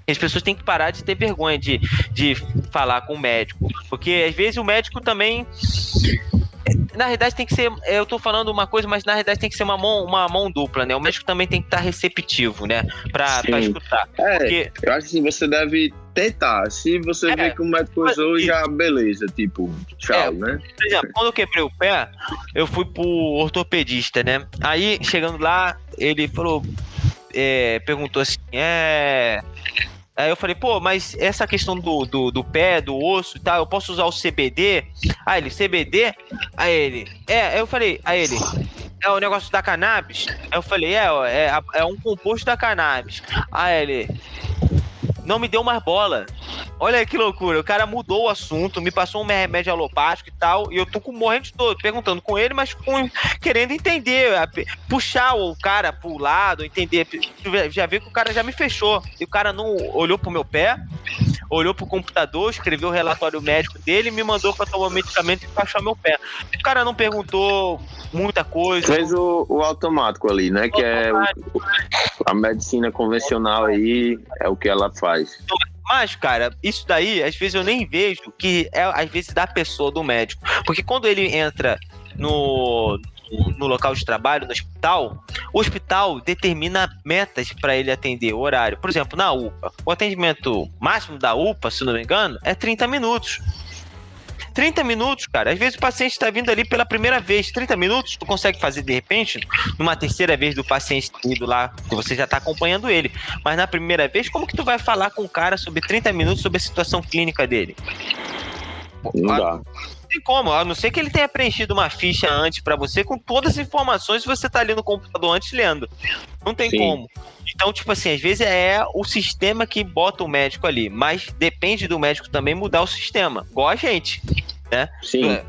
As pessoas têm que parar de ter vergonha de, de falar com o médico. Porque às vezes o médico também. Na realidade tem que ser. Eu tô falando uma coisa, mas na realidade tem que ser uma mão, uma mão dupla, né? O médico também tem que estar receptivo, né? Pra, pra escutar. É, porque... eu acho que você deve tentar. Se você é, vê que o médico usou, já beleza, tipo, tchau, é, né? Por exemplo, quando eu quebrei o pé, eu fui pro ortopedista, né? Aí, chegando lá, ele falou, é, perguntou assim: é. Aí eu falei, pô, mas essa questão do, do, do, pé, do osso e tal, eu posso usar o CBD? Aí ele, CBD? Aí ele, é, aí eu falei, aí ele, é o negócio da cannabis? Aí eu falei, é, é, é um composto da cannabis. Aí ele, não me deu mais bola. Olha que loucura. O cara mudou o assunto, me passou um remédio alopático e tal, e eu tô com morrendo de todo, perguntando com ele, mas com, querendo entender, puxar o cara pro lado, entender. Já vi que o cara já me fechou. E o cara não olhou pro meu pé, olhou pro computador, escreveu o relatório médico dele, me mandou para tomar medicamento e baixar meu pé. O cara não perguntou muita coisa. Fez o, o automático ali, né? O que automático. é o, a medicina convencional aí, é o que ela faz. Mas, cara, isso daí, às vezes eu nem vejo que é, às vezes, da pessoa, do médico. Porque quando ele entra no, no local de trabalho, no hospital, o hospital determina metas para ele atender o horário. Por exemplo, na UPA, o atendimento máximo da UPA, se não me engano, é 30 minutos. 30 minutos, cara. Às vezes o paciente está vindo ali pela primeira vez. 30 minutos, tu consegue fazer de repente, numa terceira vez do paciente indo lá, que você já está acompanhando ele. Mas na primeira vez, como que tu vai falar com o cara sobre 30 minutos sobre a situação clínica dele? Não dá tem como, a não ser que ele tenha preenchido uma ficha antes para você com todas as informações e você tá ali no computador antes lendo. Não tem Sim. como. Então, tipo assim, às vezes é o sistema que bota o médico ali, mas depende do médico também mudar o sistema, igual a gente, né? Sim. É,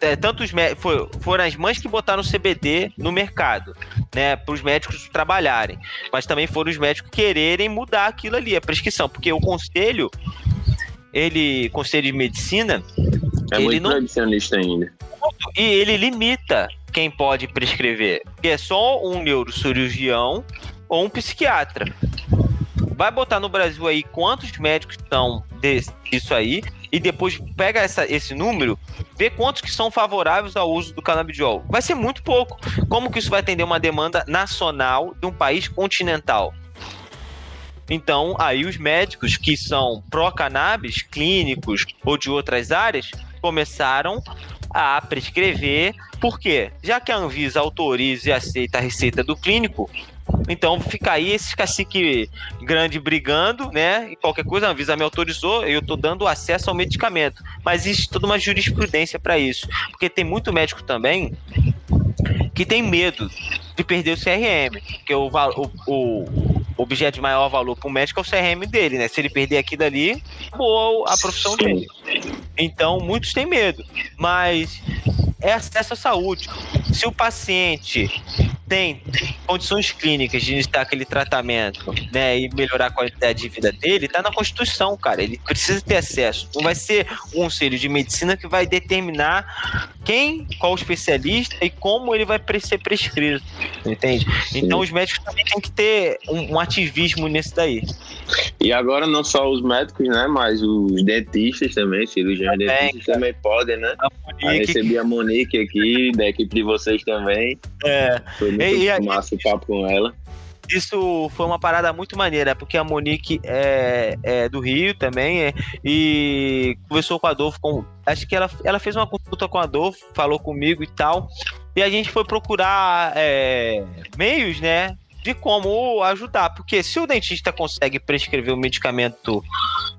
é tanto os foi, foram as mães que botaram o CBD no mercado, né, para os médicos trabalharem, mas também foram os médicos quererem mudar aquilo ali, a prescrição, porque o conselho, ele, conselho de medicina, é ele muito não... tradicionalista ainda. E ele limita quem pode prescrever, que é só um neurocirurgião ou um psiquiatra. Vai botar no Brasil aí quantos médicos estão disso aí e depois pega essa, esse número, vê quantos que são favoráveis ao uso do canabidiol. Vai ser muito pouco. Como que isso vai atender uma demanda nacional de um país continental? Então, aí os médicos que são pró-cannabis, clínicos ou de outras áreas, começaram a prescrever, porque já que a Anvisa autoriza e aceita a receita do clínico, então fica aí esse cacique grande brigando, né? E qualquer coisa, a Anvisa me autorizou, eu tô dando acesso ao medicamento. Mas existe toda uma jurisprudência para isso. Porque tem muito médico também que tem medo de perder o CRM. Porque o, o, o objeto de maior valor para o médico é o CRM dele, né? Se ele perder aquilo ali, boa a profissão dele. Então, muitos têm medo. Mas é acesso à saúde. Se o paciente tem condições clínicas de iniciar aquele tratamento, né, e melhorar a qualidade de vida dele, está na Constituição, cara. Ele precisa ter acesso. Não vai ser um conselho de medicina que vai determinar quem, qual especialista e como ele vai ser prescrito, entende? Então os médicos também têm que ter um, um ativismo nisso daí. E agora não só os médicos, né, mas os dentistas também, cirurgiões também, dentistas cara. também podem, né? A recebi a Monique aqui, da equipe de vocês também. É. Foi muito e, e, massa o papo com ela. Isso foi uma parada muito maneira, porque a Monique é, é do Rio também, é, e conversou com a Adolfo, com, acho que ela, ela fez uma consulta com a Adolfo, falou comigo e tal, e a gente foi procurar é, meios, né, de como ajudar. Porque se o dentista consegue prescrever o medicamento,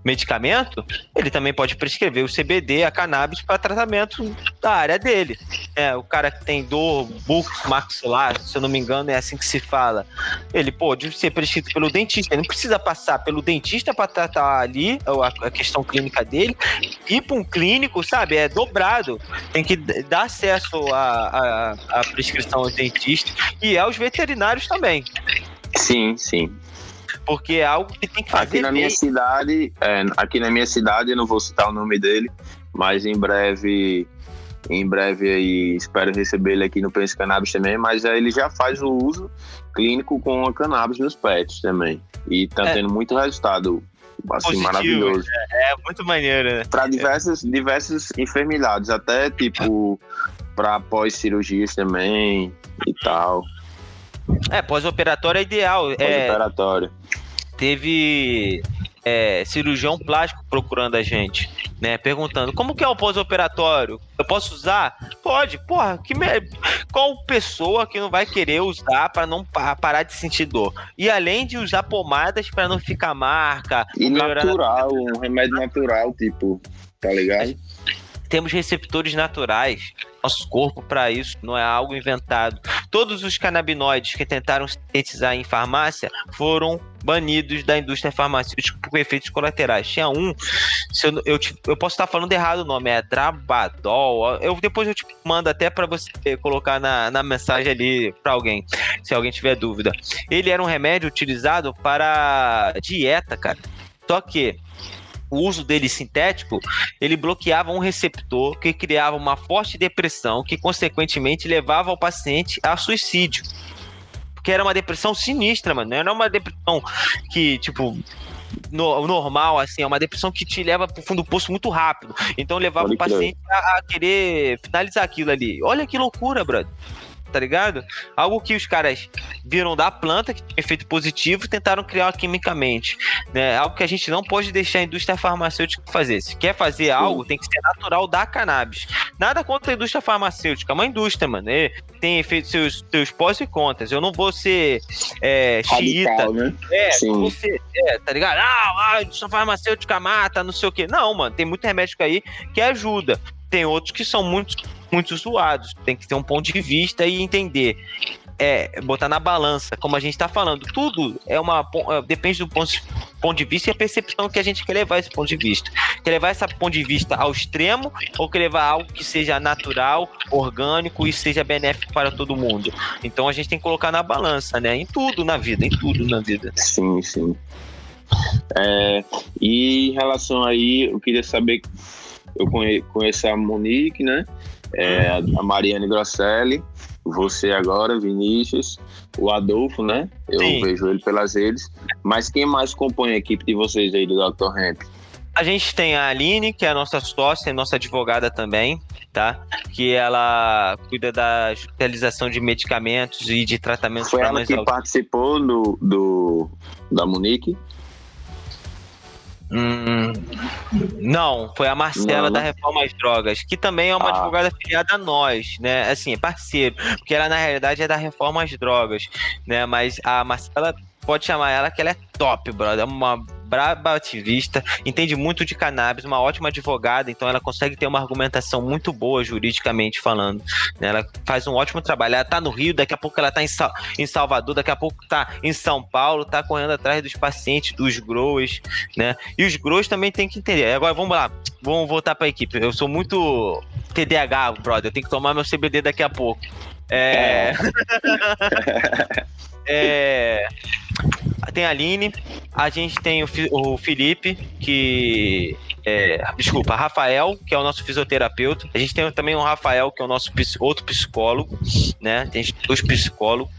medicamento, ele também pode prescrever o CBD, a cannabis, para tratamento da área dele. É, o cara que tem dor buco maxilar, se eu não me engano, é assim que se fala. Ele pode ser prescrito pelo dentista. Ele não precisa passar pelo dentista para tratar ali a, questão clínica dele. Ir para um clínico, sabe? É dobrado. Tem que dar acesso à prescrição ao dentista e aos veterinários também. Sim, sim. Porque é algo que tem que fazer. Aqui na minha cidade, é, aqui na minha cidade, eu não vou citar o nome dele, mas em breve, em breve aí, espero receber ele aqui no Pense Cannabis também, mas aí ele já faz o uso clínico com a cannabis nos pets também. E tá é. tendo muito resultado assim, Positivo, maravilhoso. É, é, muito maneiro, né? Para diversas, diversas enfermidades, até tipo para pós-cirurgias também e tal. É, pós-operatório é ideal. É, pós-operatório. É, teve é, cirurgião plástico procurando a gente, né? Perguntando como que é o pós-operatório? Eu posso usar? Pode, porra, que me... qual pessoa que não vai querer usar para não parar de sentir dor? E além de usar pomadas para não ficar marca. E natural, na... um remédio natural, tipo, tá ligado? Temos receptores naturais nosso corpo para isso, não é algo inventado. Todos os canabinoides que tentaram sintetizar em farmácia foram banidos da indústria farmacêutica por efeitos colaterais. Tinha um, eu, eu, eu, posso estar falando errado o nome, é Drabadol. Eu, depois eu te mando até para você colocar na, na mensagem ali para alguém, se alguém tiver dúvida. Ele era um remédio utilizado para dieta, cara. Só que o uso dele sintético, ele bloqueava um receptor que criava uma forte depressão que, consequentemente, levava o paciente a suicídio. Porque era uma depressão sinistra, mano. Não era uma depressão que, tipo, no, normal, assim, é uma depressão que te leva pro fundo do poço muito rápido. Então levava o paciente a, a, querer finalizar aquilo ali. Olha que loucura, brother tá ligado? Algo que os caras viram da planta, que tinha efeito positivo, e tentaram criar quimicamente. Né? Algo que a gente não pode deixar a indústria farmacêutica fazer. Se quer fazer algo, tem que ser natural da cannabis. Nada contra a indústria farmacêutica, é uma indústria, mano. É, tem efeito seus, seus pós e contas. Eu não vou ser é, xiita. Né? É, Sim. ser, é, tá ligado? Ah, a indústria farmacêutica mata, não sei o quê. Não, mano, tem muito remédio aí que ajuda. Tem outros que são muito muito zoados. Tem que ter um ponto de vista e entender. É, botar na balança, como a gente está falando, tudo é uma é, depende do ponto, ponto de vista e a percepção que a gente quer levar esse ponto de vista. Quer levar esse ponto de vista ao extremo ou quer levar algo que seja natural, orgânico e seja benéfico para todo mundo? Então a gente tem que colocar na balança, né? Em tudo na vida, em tudo na vida. Sim, sim. É, e em relação aí, eu queria saber, eu conheço a Monique, né? É, a Mariane Grosselli, você agora, Vinícius, o Adolfo, né? Eu Sim. vejo ele pelas redes. Mas quem mais compõe a equipe de vocês aí do Dr. Ramp? A gente tem a Aline, que é a nossa sócia, nossa advogada também, tá? Que ela cuida da utilização de medicamentos e de tratamentos Foi ela que participou do, do, da Munique? Hum, não, foi a Marcela não, da Reforma às Drogas, que também é uma ah. advogada afiliada a nós, né? Assim, é parceiro, porque ela na realidade é da Reforma às Drogas, né? Mas a Marcela pode chamar ela que ela é top, brother. É uma braba ativista, entende muito de cannabis, uma ótima advogada, então ela consegue ter uma argumentação muito boa juridicamente falando. Né? Ela faz um ótimo trabalho. Ela tá no Rio, daqui a pouco ela tá em, Sal em Salvador, daqui a pouco tá em São Paulo, tá correndo atrás dos pacientes, dos growers, né? E os growers também tem que entender. Agora vamos lá, vamos voltar para a equipe. Eu sou muito TDAH, brother. Eu tenho que tomar meu CBD daqui a pouco. É. é... Tem a Aline, a gente tem o, o Felipe, que. É, desculpa, Rafael, que é o nosso fisioterapeuta. A gente tem também o Rafael, que é o nosso outro psicólogo, né? Tem dois psicólogos.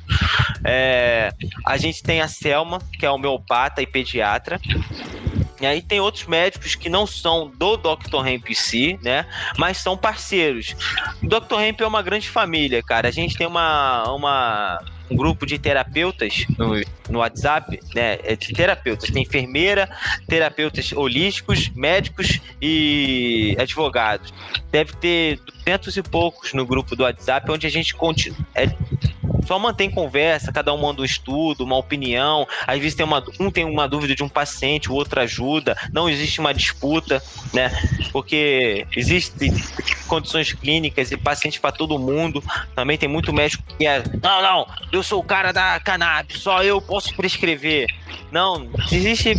É, a gente tem a Selma, que é homeopata e pediatra. E aí tem outros médicos que não são do Dr. Hemp si, né? Mas são parceiros. O Dr. Hemp é uma grande família, cara. A gente tem uma, uma um grupo de terapeutas no, no WhatsApp, né? É de terapeutas. Tem enfermeira, terapeutas holísticos, médicos e advogados. Deve ter duzentos e poucos no grupo do WhatsApp, onde a gente continua. É, só mantém conversa, cada um manda um estudo, uma opinião. Às vezes tem uma, um tem uma dúvida de um paciente, o outro ajuda. Não existe uma disputa, né? Porque existem condições clínicas e pacientes para todo mundo. Também tem muito médico que é, não, não, eu sou o cara da cannabis, só eu posso prescrever. Não, existe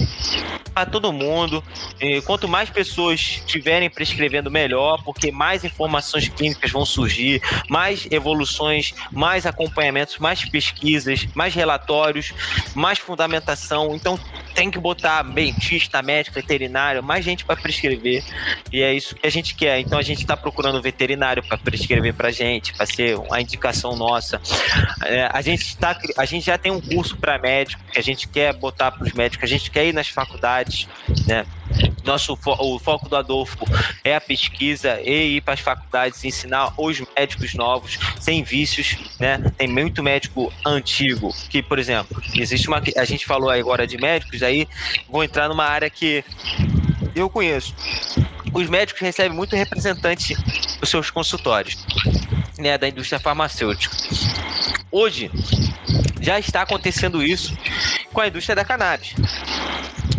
para todo mundo. E quanto mais pessoas estiverem prescrevendo, melhor, porque mais informações clínicas vão surgir, mais evoluções, mais acompanhamento mais pesquisas, mais relatórios, mais fundamentação. Então tem que botar dentista, médico, veterinário, mais gente para prescrever. E é isso que a gente quer. Então a gente está procurando veterinário para prescrever para gente, para ser uma indicação nossa. É, a gente tá, a gente já tem um curso para médico que a gente quer botar para os médicos. A gente quer ir nas faculdades, né? Nosso fo o foco do Adolfo é a pesquisa e ir para as faculdades ensinar os médicos novos, sem vícios, né? Tem muito médico antigo que, por exemplo, existe uma a gente falou agora de médicos, aí vou entrar numa área que eu conheço. Os médicos recebem muito representante dos seus consultórios, né, da indústria farmacêutica. Hoje já está acontecendo isso com a indústria da cannabis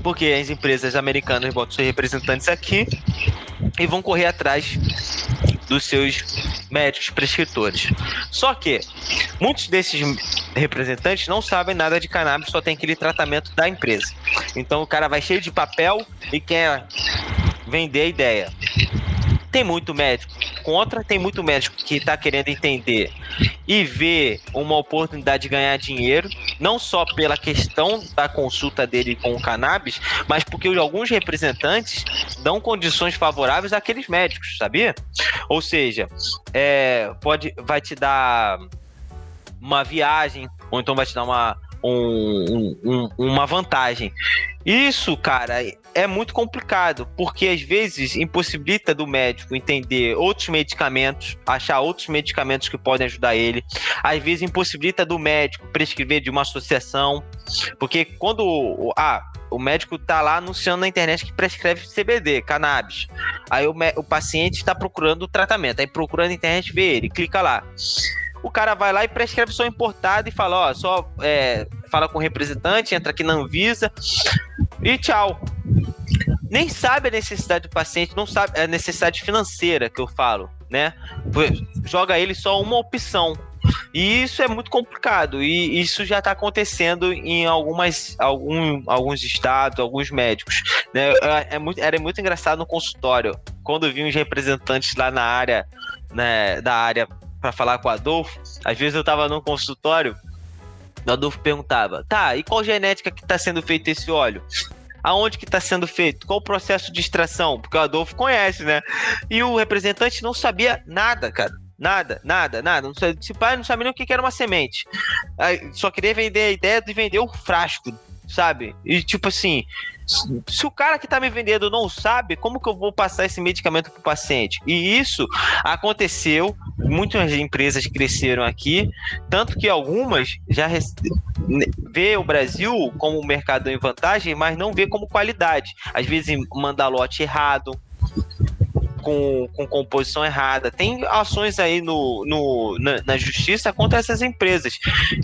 porque as empresas americanas botam seus representantes aqui e vão correr atrás dos seus médicos prescritores. Só que muitos desses representantes não sabem nada de cannabis, só tem aquele tratamento da empresa. Então o cara vai cheio de papel e quer vender a ideia. Tem muito médico contra, tem muito médico que está querendo entender e ver uma oportunidade de ganhar dinheiro, não só pela questão da consulta dele com o cannabis, mas porque alguns representantes dão condições favoráveis àqueles médicos, sabia? Ou seja, é, pode, vai te dar uma viagem, ou então vai te dar uma, um, um, uma vantagem. Isso, cara, é muito complicado, porque às vezes impossibilita do médico entender outros medicamentos, achar outros medicamentos que podem ajudar ele. Às vezes impossibilita do médico prescrever de uma associação, porque quando ah, o médico tá lá anunciando na internet que prescreve CBD, cannabis. Aí o, o paciente está procurando o tratamento, aí procurando na internet vê ele, clica lá o cara vai lá e prescreve só importado e fala, ó, só é, fala com o representante, entra aqui na Anvisa e tchau. Nem sabe a necessidade do paciente, não sabe a necessidade financeira que eu falo, né? Joga ele só uma opção. E isso é muito complicado. E isso já está acontecendo em algumas, algum, alguns estados, alguns médicos. Né? É, é muito, era muito engraçado no consultório. Quando vi uns representantes lá na área, né, da área para falar com o Adolfo, às vezes eu tava num consultório, o Adolfo perguntava: "Tá, e qual genética que tá sendo feito esse óleo?" Aonde que está sendo feito? Qual o processo de extração? Porque o Adolfo conhece, né? E o representante não sabia nada, cara. Nada, nada, nada. Não sabia, esse pai não sabia nem o que era uma semente. Só queria vender a ideia de vender o frasco sabe? E tipo assim, se o cara que tá me vendendo não sabe, como que eu vou passar esse medicamento pro paciente? E isso aconteceu, muitas empresas cresceram aqui, tanto que algumas já vê o Brasil como um mercado em vantagem, mas não vê como qualidade. Às vezes manda lote errado, com, com composição errada. Tem ações aí no, no, na, na justiça contra essas empresas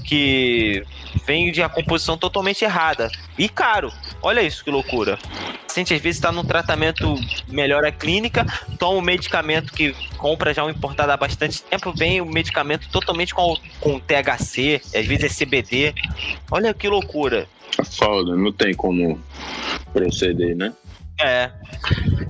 que vêm de a composição totalmente errada. E caro. Olha isso que loucura. O paciente às vezes está num tratamento melhor a clínica, toma um medicamento que compra já um importado há bastante tempo, vem o um medicamento totalmente com, com THC, às vezes é CBD. Olha que loucura. Foda, não tem como proceder, né? É.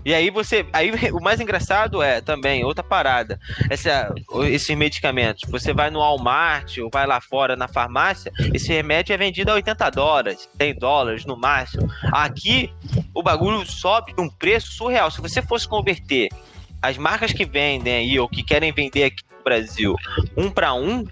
E aí você. Aí o mais engraçado é também, outra parada. Essa, esses medicamentos. Você vai no Walmart ou vai lá fora na farmácia, esse remédio é vendido a 80 dólares, 100 dólares no máximo. Aqui o bagulho sobe um preço surreal. Se você fosse converter as marcas que vendem aí ou que querem vender aqui no Brasil um para um,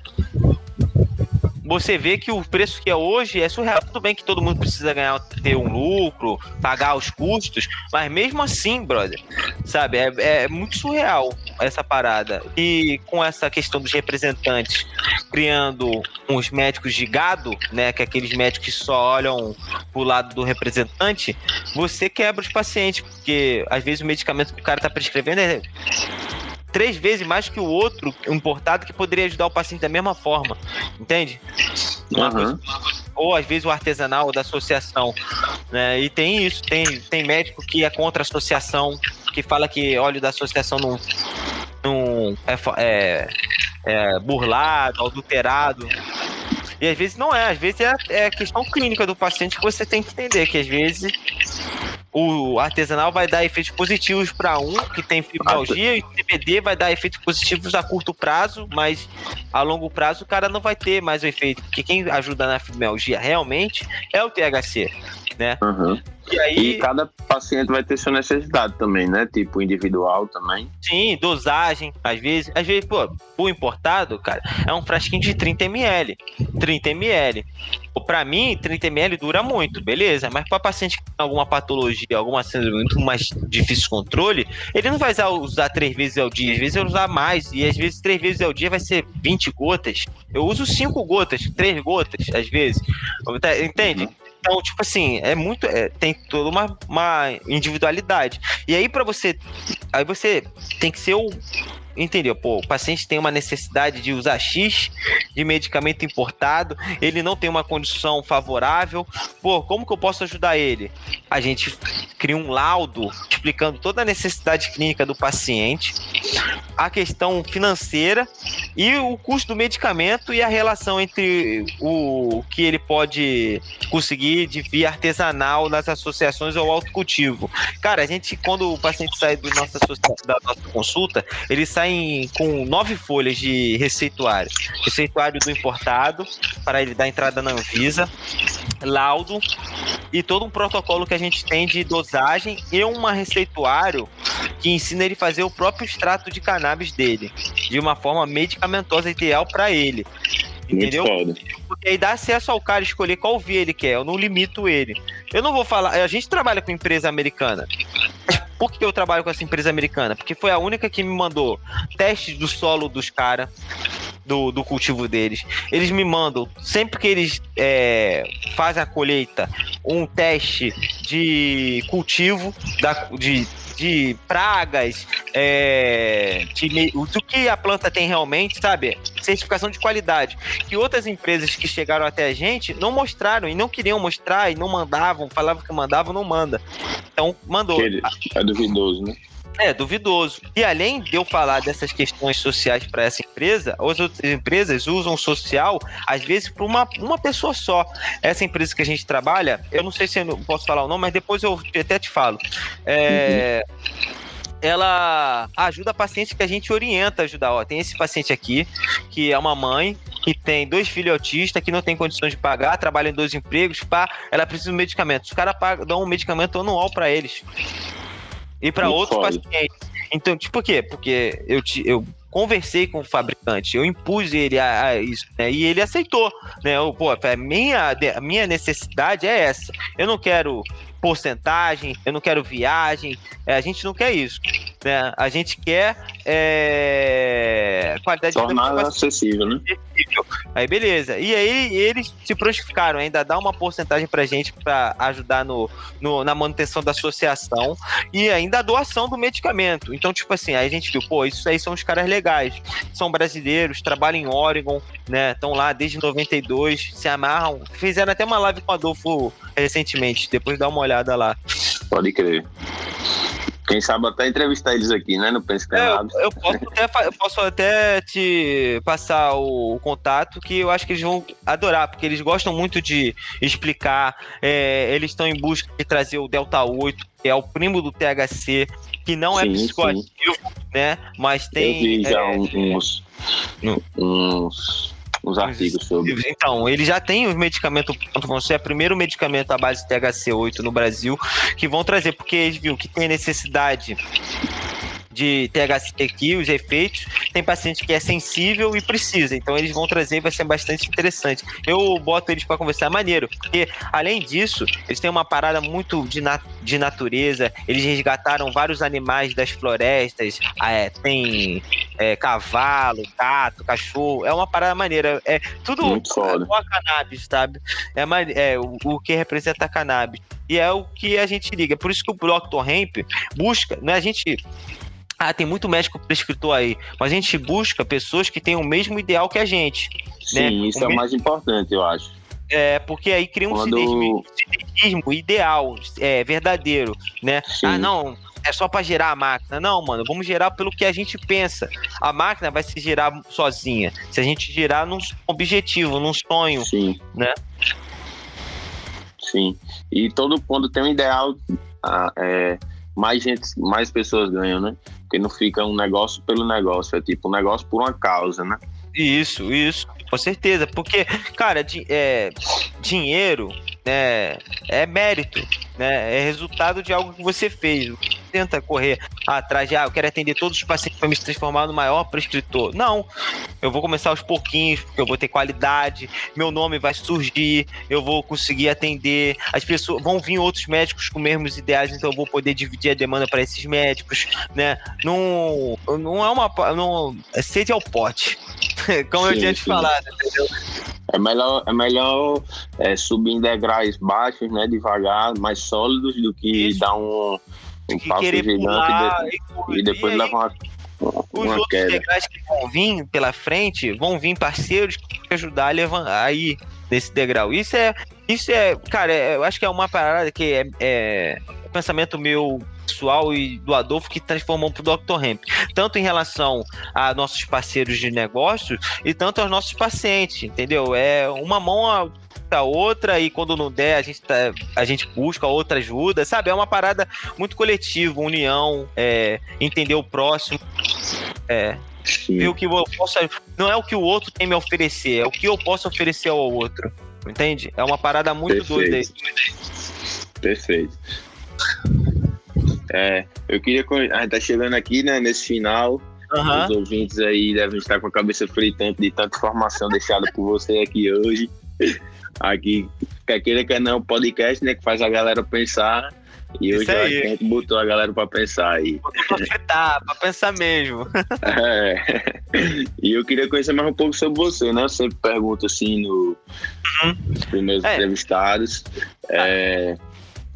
você vê que o preço que é hoje é surreal. Tudo bem que todo mundo precisa ganhar, ter um lucro, pagar os custos, mas mesmo assim, brother, sabe, é, é muito surreal essa parada. E com essa questão dos representantes criando uns médicos de gado, né, que é aqueles médicos que só olham pro lado do representante, você quebra os pacientes, porque às vezes o medicamento que o cara tá prescrevendo é três vezes mais que o outro importado que poderia ajudar o paciente da mesma forma. Entende? Uhum. Coisa, ou às vezes o artesanal da associação. Né? E tem isso, tem, tem médico que é contra a associação, que fala que óleo da associação não, não é, é, é burlado, adulterado. E às vezes não é, às vezes é, é questão clínica do paciente que você tem que entender, que às vezes o artesanal vai dar efeitos positivos para um que tem fibromialgia e o CBD vai dar efeitos positivos a curto prazo, mas a longo prazo o cara não vai ter mais o efeito, porque quem ajuda na fibromialgia realmente é o THC, né? Uhum. E, aí... e cada paciente vai ter sua necessidade também, né? Tipo, individual também. Sim, dosagem. Às vezes, às vezes, pô, o importado, cara, é um frasquinho de 30 ml. 30 ml. Para mim, 30 ml dura muito, beleza. Mas para paciente que tem alguma patologia, alguma síndrome muito mais difícil de controle, ele não vai usar, usar três vezes ao dia. Às vezes ele usar mais. E às vezes três vezes ao dia vai ser 20 gotas. Eu uso cinco gotas, três gotas, às vezes. Entende? Então, tipo assim, é muito. É, tem toda uma, uma individualidade. E aí, para você. Aí você tem que ser o entendeu? Pô, o paciente tem uma necessidade de usar X de medicamento importado, ele não tem uma condição favorável. Pô, como que eu posso ajudar ele? A gente cria um laudo explicando toda a necessidade clínica do paciente, a questão financeira e o custo do medicamento e a relação entre o que ele pode conseguir de via artesanal nas associações ou autocultivo. Cara, a gente, quando o paciente sai do nossa, da nossa consulta, ele sai saem com nove folhas de receituário. Receituário do importado, para ele dar entrada na Anvisa, laudo e todo um protocolo que a gente tem de dosagem e um receituário que ensina ele a fazer o próprio extrato de cannabis dele, de uma forma medicamentosa ideal para ele. Entendeu? Porque aí dá acesso ao cara escolher qual via ele quer. Eu não limito ele. Eu não vou falar. A gente trabalha com empresa americana. Por que eu trabalho com essa empresa americana? Porque foi a única que me mandou testes do solo dos caras, do, do cultivo deles. Eles me mandam, sempre que eles é, fazem a colheita, um teste de cultivo, da, de de pragas, é, de, do que a planta tem realmente, sabe? Certificação de qualidade. Que outras empresas que chegaram até a gente não mostraram e não queriam mostrar e não mandavam, falavam que mandavam, não manda. Então, mandou. É duvidoso, né? É, duvidoso. E além de eu falar dessas questões sociais para essa empresa, as outras empresas usam social, às vezes, para uma, uma pessoa só. Essa empresa que a gente trabalha, eu não sei se eu posso falar o nome, mas depois eu até te falo. É. Uhum ela ajuda pacientes que a gente orienta a ajudar. Ó, tem esse paciente aqui, que é uma mãe, que tem dois filhos autistas, que não tem condições de pagar, trabalha em dois empregos, pá, ela precisa de medicamento. Os caras dão um medicamento anual para eles e para outros pacientes. Então, tipo o quê? Porque eu, te, eu conversei com o fabricante, eu impus ele a, a isso, né? E ele aceitou, né? Eu, pô, a minha, a minha necessidade é essa. Eu não quero porcentagem, eu não quero viagem, é, a gente não quer isso. Né? A gente quer é, qualidade Tornar de vida acessível, né? Aí beleza. E aí eles se prontificaram ainda dar uma porcentagem pra gente para ajudar no, no, na manutenção da associação e ainda a doação do medicamento. Então, tipo assim, aí a gente viu, pô, isso aí são os caras legais. São brasileiros, trabalham em Oregon, né? Estão lá desde 92, se amarram. Fizeram até uma live com o Adolfo recentemente, depois dá uma olhada lá. Pode crer. Quem sabe até entrevistar eles aqui, né? No Pense é, eu, eu, posso até, eu posso até te passar o, o, contato que eu acho que eles vão adorar, porque eles gostam muito de explicar. É, eles estão em busca de trazer o Delta 8, que é o primo do THC, que não é sim, é psicoativo, sim. né? Mas tem. Eu vi já é, uns, uns os artigos sobre. Então, ele já tem os medicamentos prontos, vão ser o primeiro medicamento à base de THC8 no Brasil, que vão trazer, porque eles viram que tem necessidade de THC aqui, os efeitos. Tem paciente que é sensível e precisa, então eles vão trazer, vai ser bastante interessante. Eu boto eles para conversar maneiro, porque além disso, eles têm uma parada muito de, nat de natureza. Eles resgataram vários animais das florestas, ah, é, tem é, cavalo, gato, cachorro. É uma parada maneira. É tudo muito foda. a cannabis, sabe? É, é o, o que representa a cannabis. E é o que a gente liga. Por isso que o Dr. Hemp busca, né? A gente ah, tem muito médico prescritor aí, mas a gente busca pessoas que tenham o mesmo ideal que a gente. Sim, né? isso o é o mais importante, eu acho. É, porque aí cria um Quando... ideal, é, verdadeiro, né? Sim. Ah, não, é só para gerar a máquina. Não, mano, vamos gerar pelo que a gente pensa. A máquina vai se gerar sozinha. Se a gente gerar num objetivo, num sonho, Sim. né? Sim. E todo quando tem um ideal, ah, é, mais gente, mais pessoas ganham, né? Porque não fica um negócio pelo negócio, é tipo um negócio por uma causa, né? Isso, isso, com certeza. Porque, cara, é, dinheiro né, é mérito, né? É resultado de algo que você fez tenta correr atrás de, ah, eu quero atender todos os pacientes para me transformar no maior prescritor. Não, eu vou começar aos pouquinhos, porque eu vou ter qualidade, meu nome vai surgir, eu vou conseguir atender, as pessoas vão vir outros médicos com mesmos ideais, então eu vou poder dividir a demanda para esses médicos, né? Não, não é uma, não, é sede ao pote, como sim, eu tinha te falado, entendeu? É melhor, é melhor é, subir em degraus baixos, né, devagar, mais sólidos, do que Isso. dar um, um passo gigante pular, e, e, depois e levar uma, os outros queda. degraus que vão vir pela frente vão vir parceiros que vão ajudar a levantar aí nesse degrau. Isso é, isso é, cara, é, eu acho que é uma parada que é, é pensamento meu pessoal e do Adolfo que transformou para o Dr. Hemp, tanto em relação a nossos parceiros de negócio e tanto aos nossos pacientes, entendeu? É uma mão a a outra e quando não der a gente, tá, a gente busca outra ajuda, sabe? É uma parada muito coletiva, união, é, entender o próximo, é, ver o que eu posso. Não é o que o outro tem me oferecer, é o que eu posso oferecer ao outro, entende? É uma parada muito Perfeito. doida aí. Perfeito. É, eu queria. A gente tá chegando aqui, né, nesse final. Uhum. Os ouvintes aí devem estar com a cabeça fritante de tanta informação deixada por você aqui hoje. Aqui, quer queira, quer não, podcast, né? Que faz a galera pensar. E hoje a gente botou a galera para pensar aí. Pra afetar, pra pensar mesmo. É. E eu queria conhecer mais um pouco sobre você, né? Eu sempre pergunto assim no, uhum. nos primeiros é. entrevistados. É,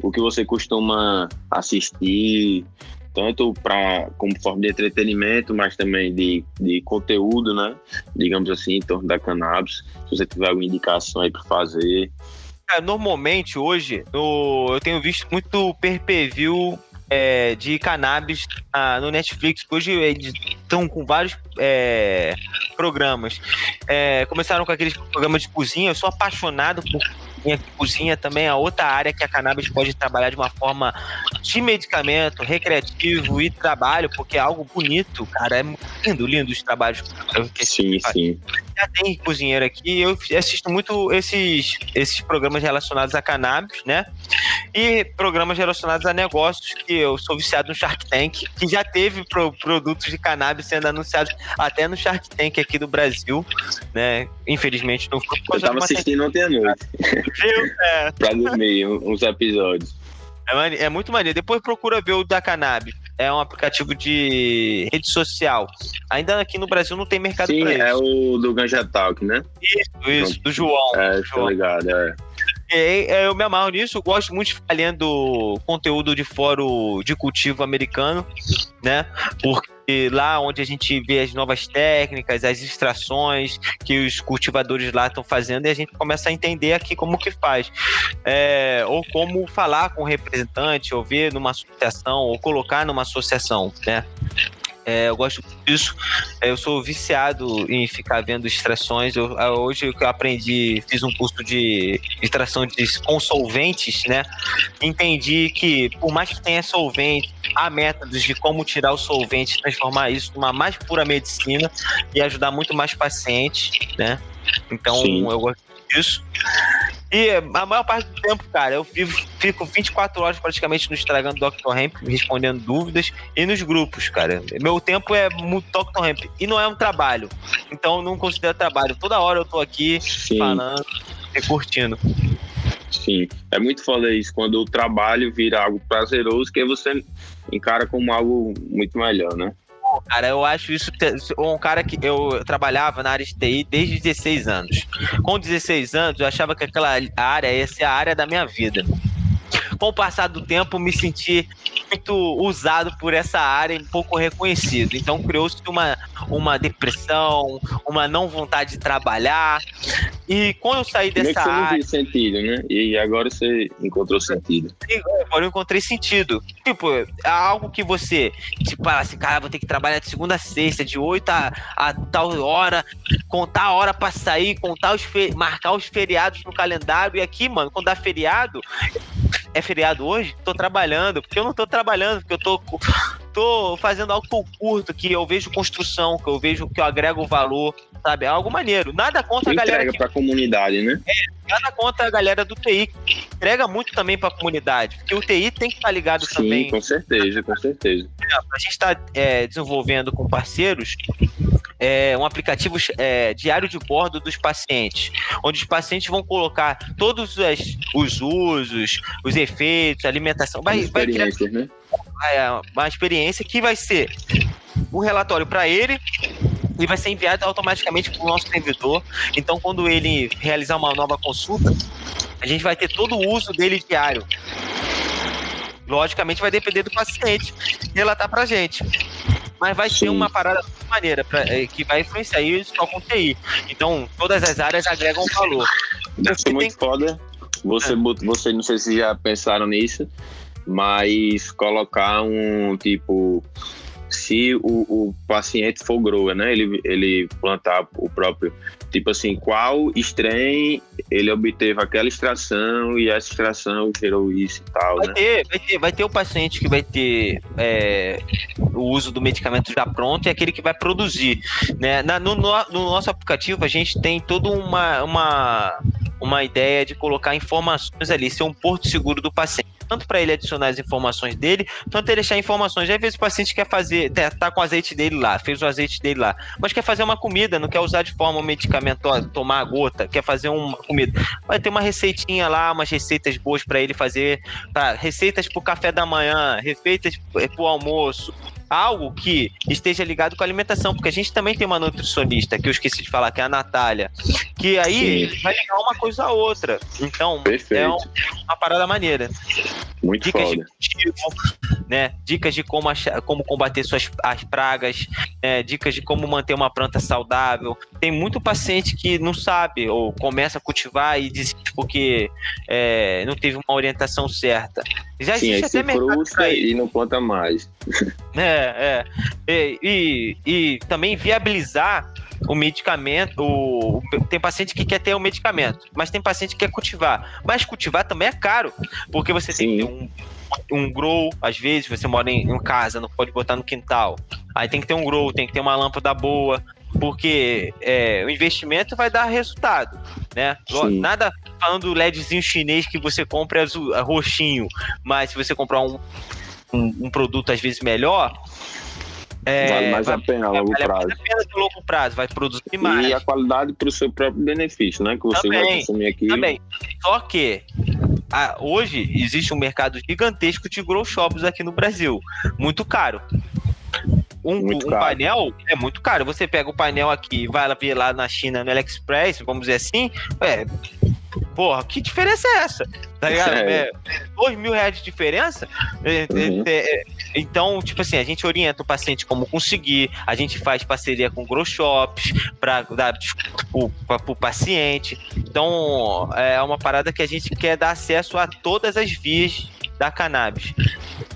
o que você costuma assistir, tanto para como forma de entretenimento, mas também de, de conteúdo, né? Digamos assim, em torno da cannabis. Se você tiver alguma indicação aí para fazer. É, normalmente, hoje, eu, eu tenho visto muito per-per-view é, de cannabis ah, no Netflix. Hoje eles estão com vários é, programas. É, começaram com aqueles programas de cozinha. Eu sou apaixonado por cozinha, cozinha também é outra área que a cannabis pode trabalhar de uma forma de medicamento, recreativo e trabalho, porque é algo bonito, cara. É lindo, lindo os trabalhos que sim, sim. Já tem cozinheiro aqui, eu assisto muito esses, esses programas relacionados a cannabis, né? e programas relacionados a negócios, que eu sou viciado no Shark Tank, que já teve pro, produtos de cannabis sendo anunciados até no Shark Tank aqui do Brasil, né? Infelizmente não foi. Eu tava assistindo ontem à noite. É. pra dormir uns episódios. É, é, muito maneiro. Depois procura ver o da Cannabis. É um aplicativo de rede social. Ainda aqui no Brasil não tem mercado Sim, pra isso. é o do Ganja Talk, né? Isso, isso, do João. É, João. tô ligado, é. É, eu me amarro nisso, gosto muito de ficar lendo conteúdo de fórum de cultivo americano, né? Porque lá onde a gente vê as novas técnicas, as extrações que os cultivadores lá estão fazendo, e a gente começa a entender aqui como que faz. É, ou como falar com o representante, ou ver numa associação, ou colocar numa associação, né? É, eu gosto disso. É, eu sou viciado em ficar vendo extrações. Eu, é, hoje eu aprendi, fiz um curso de extração de com solventes, né? Entendi que, por mais que tenha solvente, há métodos de como tirar o solvente e transformar isso numa mais pura medicina e ajudar muito mais pacientes, né? Então, Sim. eu gosto disso. E a maior parte do tempo, cara, eu fico, fico 24 horas praticamente no Instagram do Dr. Hemp, respondendo dúvidas e nos grupos, cara. Meu tempo é muito Dr. Hemp. E não é um trabalho. Então eu não considero trabalho. Toda hora eu tô aqui Sim. falando e curtindo. Sim, é muito foda isso, quando o trabalho vira algo prazeroso, que você encara como algo muito melhor, né? Cara, eu acho isso. Um cara que eu trabalhava na área de TI desde 16 anos. Com 16 anos, eu achava que aquela área ia ser a área da minha vida com o passar do tempo, me senti muito usado por essa área e pouco reconhecido. Então criou-se uma, uma depressão, uma não vontade de trabalhar. E quando eu saí dessa Como área. Não sentido, né? E agora você encontrou sentido. Agora eu encontrei sentido. Tipo, é algo que você, tipo, assim, cara, vou ter que trabalhar de segunda a sexta, de 8 a, a tal hora, contar a hora pra sair, contar os marcar os feriados no calendário. E aqui, mano, quando dá feriado, é feriado hoje, tô trabalhando, porque eu não tô trabalhando, porque eu tô, tô fazendo algo que eu curto, que eu vejo construção, que eu vejo que eu agrego valor, sabe? É algo maneiro. Nada contra a galera. Entrega pra comunidade, né? É, nada contra a galera do TI, que entrega muito também pra comunidade, porque o TI tem que estar tá ligado Sim, também. com certeza, com certeza. A gente está é, desenvolvendo com parceiros é, um aplicativo é, diário de bordo dos pacientes, onde os pacientes vão colocar todos os, os usos, os efeitos, alimentação. Vai, vai criar né? Uma experiência que vai ser um relatório para ele e vai ser enviado automaticamente para o nosso servidor. Então, quando ele realizar uma nova consulta, a gente vai ter todo o uso dele diário. Logicamente, vai depender do paciente relatar para a gente mas vai ser uma parada maneira pra, é, que vai influenciar isso só com TI. Então, todas as áreas agregam valor. Deve ser muito tem... foda. Você, é. você, não sei se já pensaram nisso, mas colocar um tipo se o, o paciente for grower, né? Ele, ele plantar o próprio. Tipo assim, qual strain ele obteve aquela extração e essa extração gerou isso e tal, vai né? Ter, vai, ter, vai ter o paciente que vai ter é, o uso do medicamento já pronto e aquele que vai produzir, né? Na, no, no, no nosso aplicativo a gente tem toda uma, uma, uma ideia de colocar informações ali, ser um porto seguro do paciente tanto para ele adicionar as informações dele, tanto ele deixar informações. Às vezes o paciente quer fazer, tá, tá com o azeite dele lá, fez o azeite dele lá, mas quer fazer uma comida, não quer usar de forma medicamentosa, tomar a gota, quer fazer uma comida. Vai ter uma receitinha lá, umas receitas boas para ele fazer, tá? receitas para o café da manhã, receitas para o almoço, algo que esteja ligado com a alimentação, porque a gente também tem uma nutricionista, que eu esqueci de falar, que é a Natália, que aí Sim. vai ligar uma coisa a outra. Então, Perfeito. é uma parada maneira. Muito Dicas foda. de cultivo, né? Dicas de como, achar, como combater suas as pragas, né? dicas de como manter uma planta saudável. Tem muito paciente que não sabe ou começa a cultivar e desiste porque é, não teve uma orientação certa. Já Sim, existe até mercado e não planta mais. É, é. E, e, e, também viabilizar o medicamento. O, tem paciente que quer ter o medicamento, mas tem paciente que quer cultivar. Mas cultivar também é caro, porque você Sim. tem que ter um, um grow, às vezes você mora em, em casa, não pode botar no quintal. Aí tem que ter um grow, tem que ter uma lâmpada boa, porque é, o investimento vai dar resultado, né? Sim. Nada falando do LEDzinho chinês que você compra azul, roxinho, mas se você comprar um, um, um produto às vezes melhor, é, vale mais vai, a pena a longo vale prazo. Vale a pena no longo prazo, vai produzir mais. E a qualidade para o seu próprio benefício, né? Que você também, vai consumir aqui. Também. Só que a, hoje existe um mercado gigantesco de grow shops aqui no Brasil. Muito caro. Um, um painel é muito caro. Você pega o painel aqui, vai ver lá na China, no AliExpress, vamos dizer assim, é, Porra, que diferença é essa? Tá ligado? É. é dois mil reais de diferença? É, é, uhum. Então, tipo assim, a gente orienta o paciente como conseguir, a gente faz parceria com grow shops para dar pro, pro paciente. Então, é uma parada que a gente quer dar acesso a todas as vias da cannabis.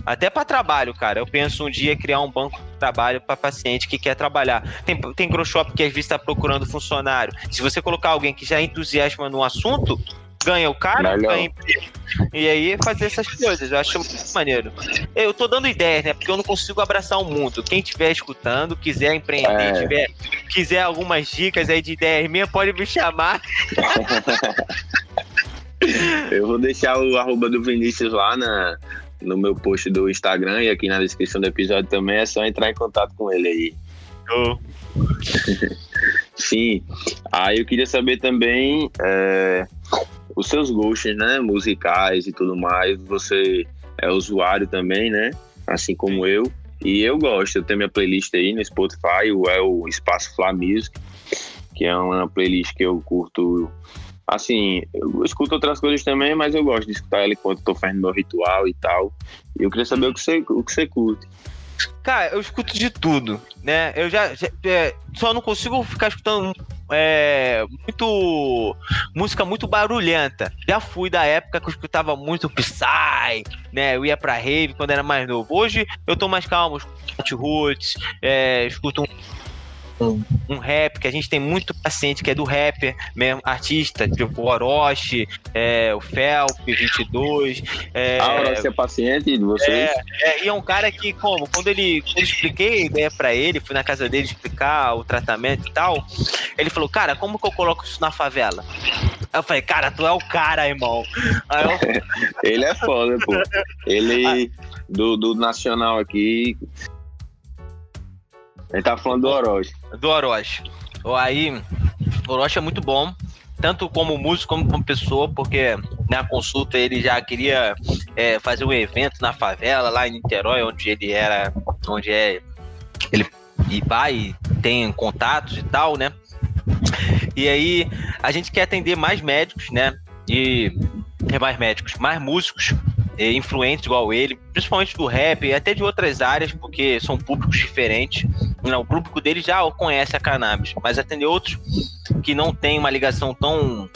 Até para trabalho, cara. Eu penso um dia criar um banco de trabalho para paciente que quer trabalhar. Tem, tem grow shop que às vezes está procurando funcionário. Se você colocar alguém que já entusiasma no assunto, ganha o cara, ganha emprego. E aí fazer essas coisas, eu acho muito maneiro. Eu tô dando ideias, né? Porque eu não consigo abraçar o mundo. Quem estiver escutando, quiser empreender, é. tiver, quiser algumas dicas aí de ideias minhas, pode me chamar. eu vou deixar o arroba do Vinícius lá na, no meu post do Instagram e aqui na descrição do episódio também. É só entrar em contato com ele aí. Oh. Sim. Aí eu queria saber também é, os seus gostos, né? Musicais e tudo mais. Você é usuário também, né? Assim como eu. E eu gosto. Eu tenho minha playlist aí no Spotify, o é o Espaço Fla Music, que é uma playlist que eu curto assim, eu escuto outras coisas também, mas eu gosto de escutar ela enquanto tô fazendo meu ritual e tal. E eu queria saber o que você, o que você curte. Cara, eu escuto de tudo, né? Eu já, já é, só não consigo ficar escutando é, muito música muito barulhenta. Já fui da época que eu escutava muito Psy, né? Eu ia pra rave quando era mais novo. Hoje eu tô mais calmo, escuto Roots, é, escuto um um, um rap, que a gente tem muito paciente que é do rapper mesmo, artista, tipo o Orochi, é, o Felp, 22. É, ah, Orochi é paciente de vocês? É, é, e é um cara que, como, quando ele quando eu expliquei a ideia pra ele, fui na casa dele explicar o tratamento e tal, ele falou, cara, como que eu coloco isso na favela? eu falei, cara, tu é o cara, irmão. Eu... ele é foda, pô. Ele, do, do Nacional aqui, ele tá falando do Orochi. Do Orochi. Aí, o Orochi é muito bom, tanto como músico como como pessoa, porque na consulta ele já queria é, fazer um evento na favela, lá em Niterói, onde ele era, onde é, ele e vai, tem contatos e tal, né? E aí a gente quer atender mais médicos, né? E mais médicos, mais músicos é, influentes igual ele, principalmente do rap e até de outras áreas, porque são públicos diferentes. Não, o público dele já conhece a cannabis, mas atender outros que não tem uma ligação tão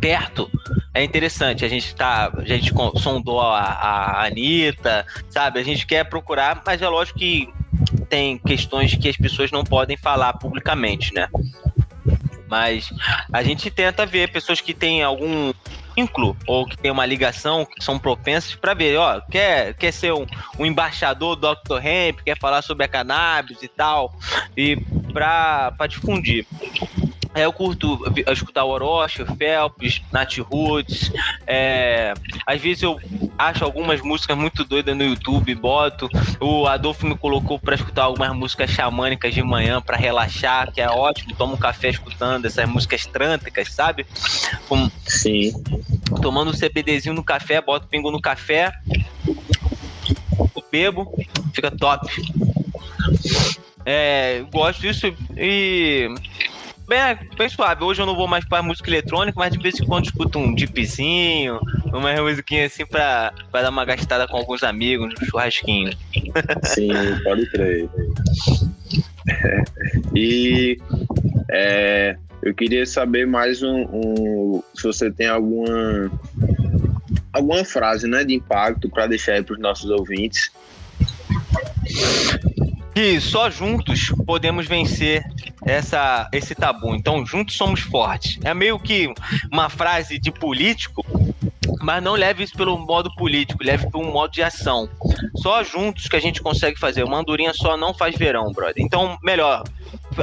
perto é interessante. A gente tá, a gente sondou a, a Anitta, sabe? A gente quer procurar, mas é lógico que tem questões que as pessoas não podem falar publicamente, né? Mas a gente tenta ver pessoas que têm algum vínculo ou que tem uma ligação, que são propensas para ver, ó, quer, quer ser um, um embaixador do Dr. Hemp, quer falar sobre a cannabis e tal, e para difundir. É, eu curto escutar o Orochi, o Phelps, Nat Roots. É, às vezes eu acho algumas músicas muito doidas no YouTube, boto. O Adolfo me colocou para escutar algumas músicas xamânicas de manhã para relaxar, que é ótimo. Tomo um café escutando essas músicas trânticas, sabe? Sim. Tomando um CBDzinho no café, boto pingo no café, bebo, fica top. É, gosto disso e bem, bem suave. Hoje eu não vou mais para música eletrônica, mas de vez em quando escuto um dipzinho, uma musiquinha assim pra dar uma gastada com alguns amigos, um churrasquinho. Sim, pode crer. E é, eu queria saber mais um, um, se você tem alguma alguma frase, né, de impacto para deixar aí para os nossos ouvintes que só juntos podemos vencer essa, esse tabu. Então, juntos somos fortes. É meio que uma frase de político, mas não leve isso pelo modo político, leve por um modo de ação. Só juntos que a gente consegue fazer. Uma andorinha só não faz verão, brother. Então, melhor,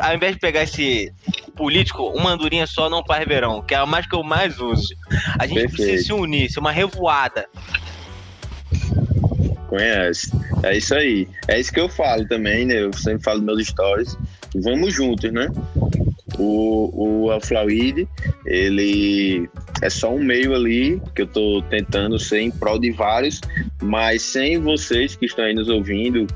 ao invés de pegar esse político, uma andorinha só não faz verão, que é a mais que eu mais uso. A gente Perfeito. precisa se unir, ser uma revoada. Conhece. É isso aí. É isso que eu falo também, né? Eu sempre falo meus stories. Vamos juntos, né? O, o Alflawid, ele é só um meio ali que eu estou tentando ser em prol de vários, mas sem vocês que estão aí nos ouvindo,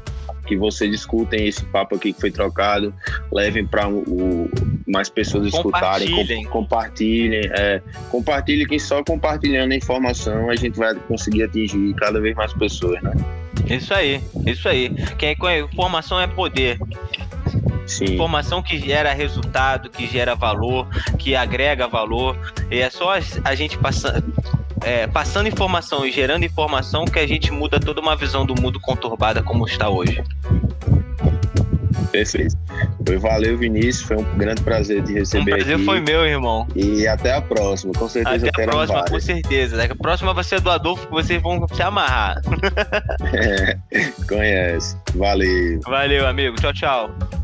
que vocês escutem esse papo aqui que foi trocado, levem para o, mais pessoas escutarem, compartilhem, com, compartilhem, é, compartilhem que só compartilhando a informação a gente vai conseguir atingir cada vez mais pessoas, né? Isso aí, isso aí. Quem é, informação é poder. Sim. Informação que gera resultado, que gera valor, que agrega valor. E é só a gente passando, é, passando informação e gerando informação que a gente muda toda uma visão do mundo conturbada como está hoje. Perfeito. Foi, valeu, Vinícius. Foi um grande prazer te receber. O prazer aqui. foi meu, irmão. E até a próxima. Com certeza Até a próxima, várias. com certeza. A próxima vai ser do Adolfo, que vocês vão se amarrar. é, conhece. Valeu. Valeu, amigo. Tchau, tchau.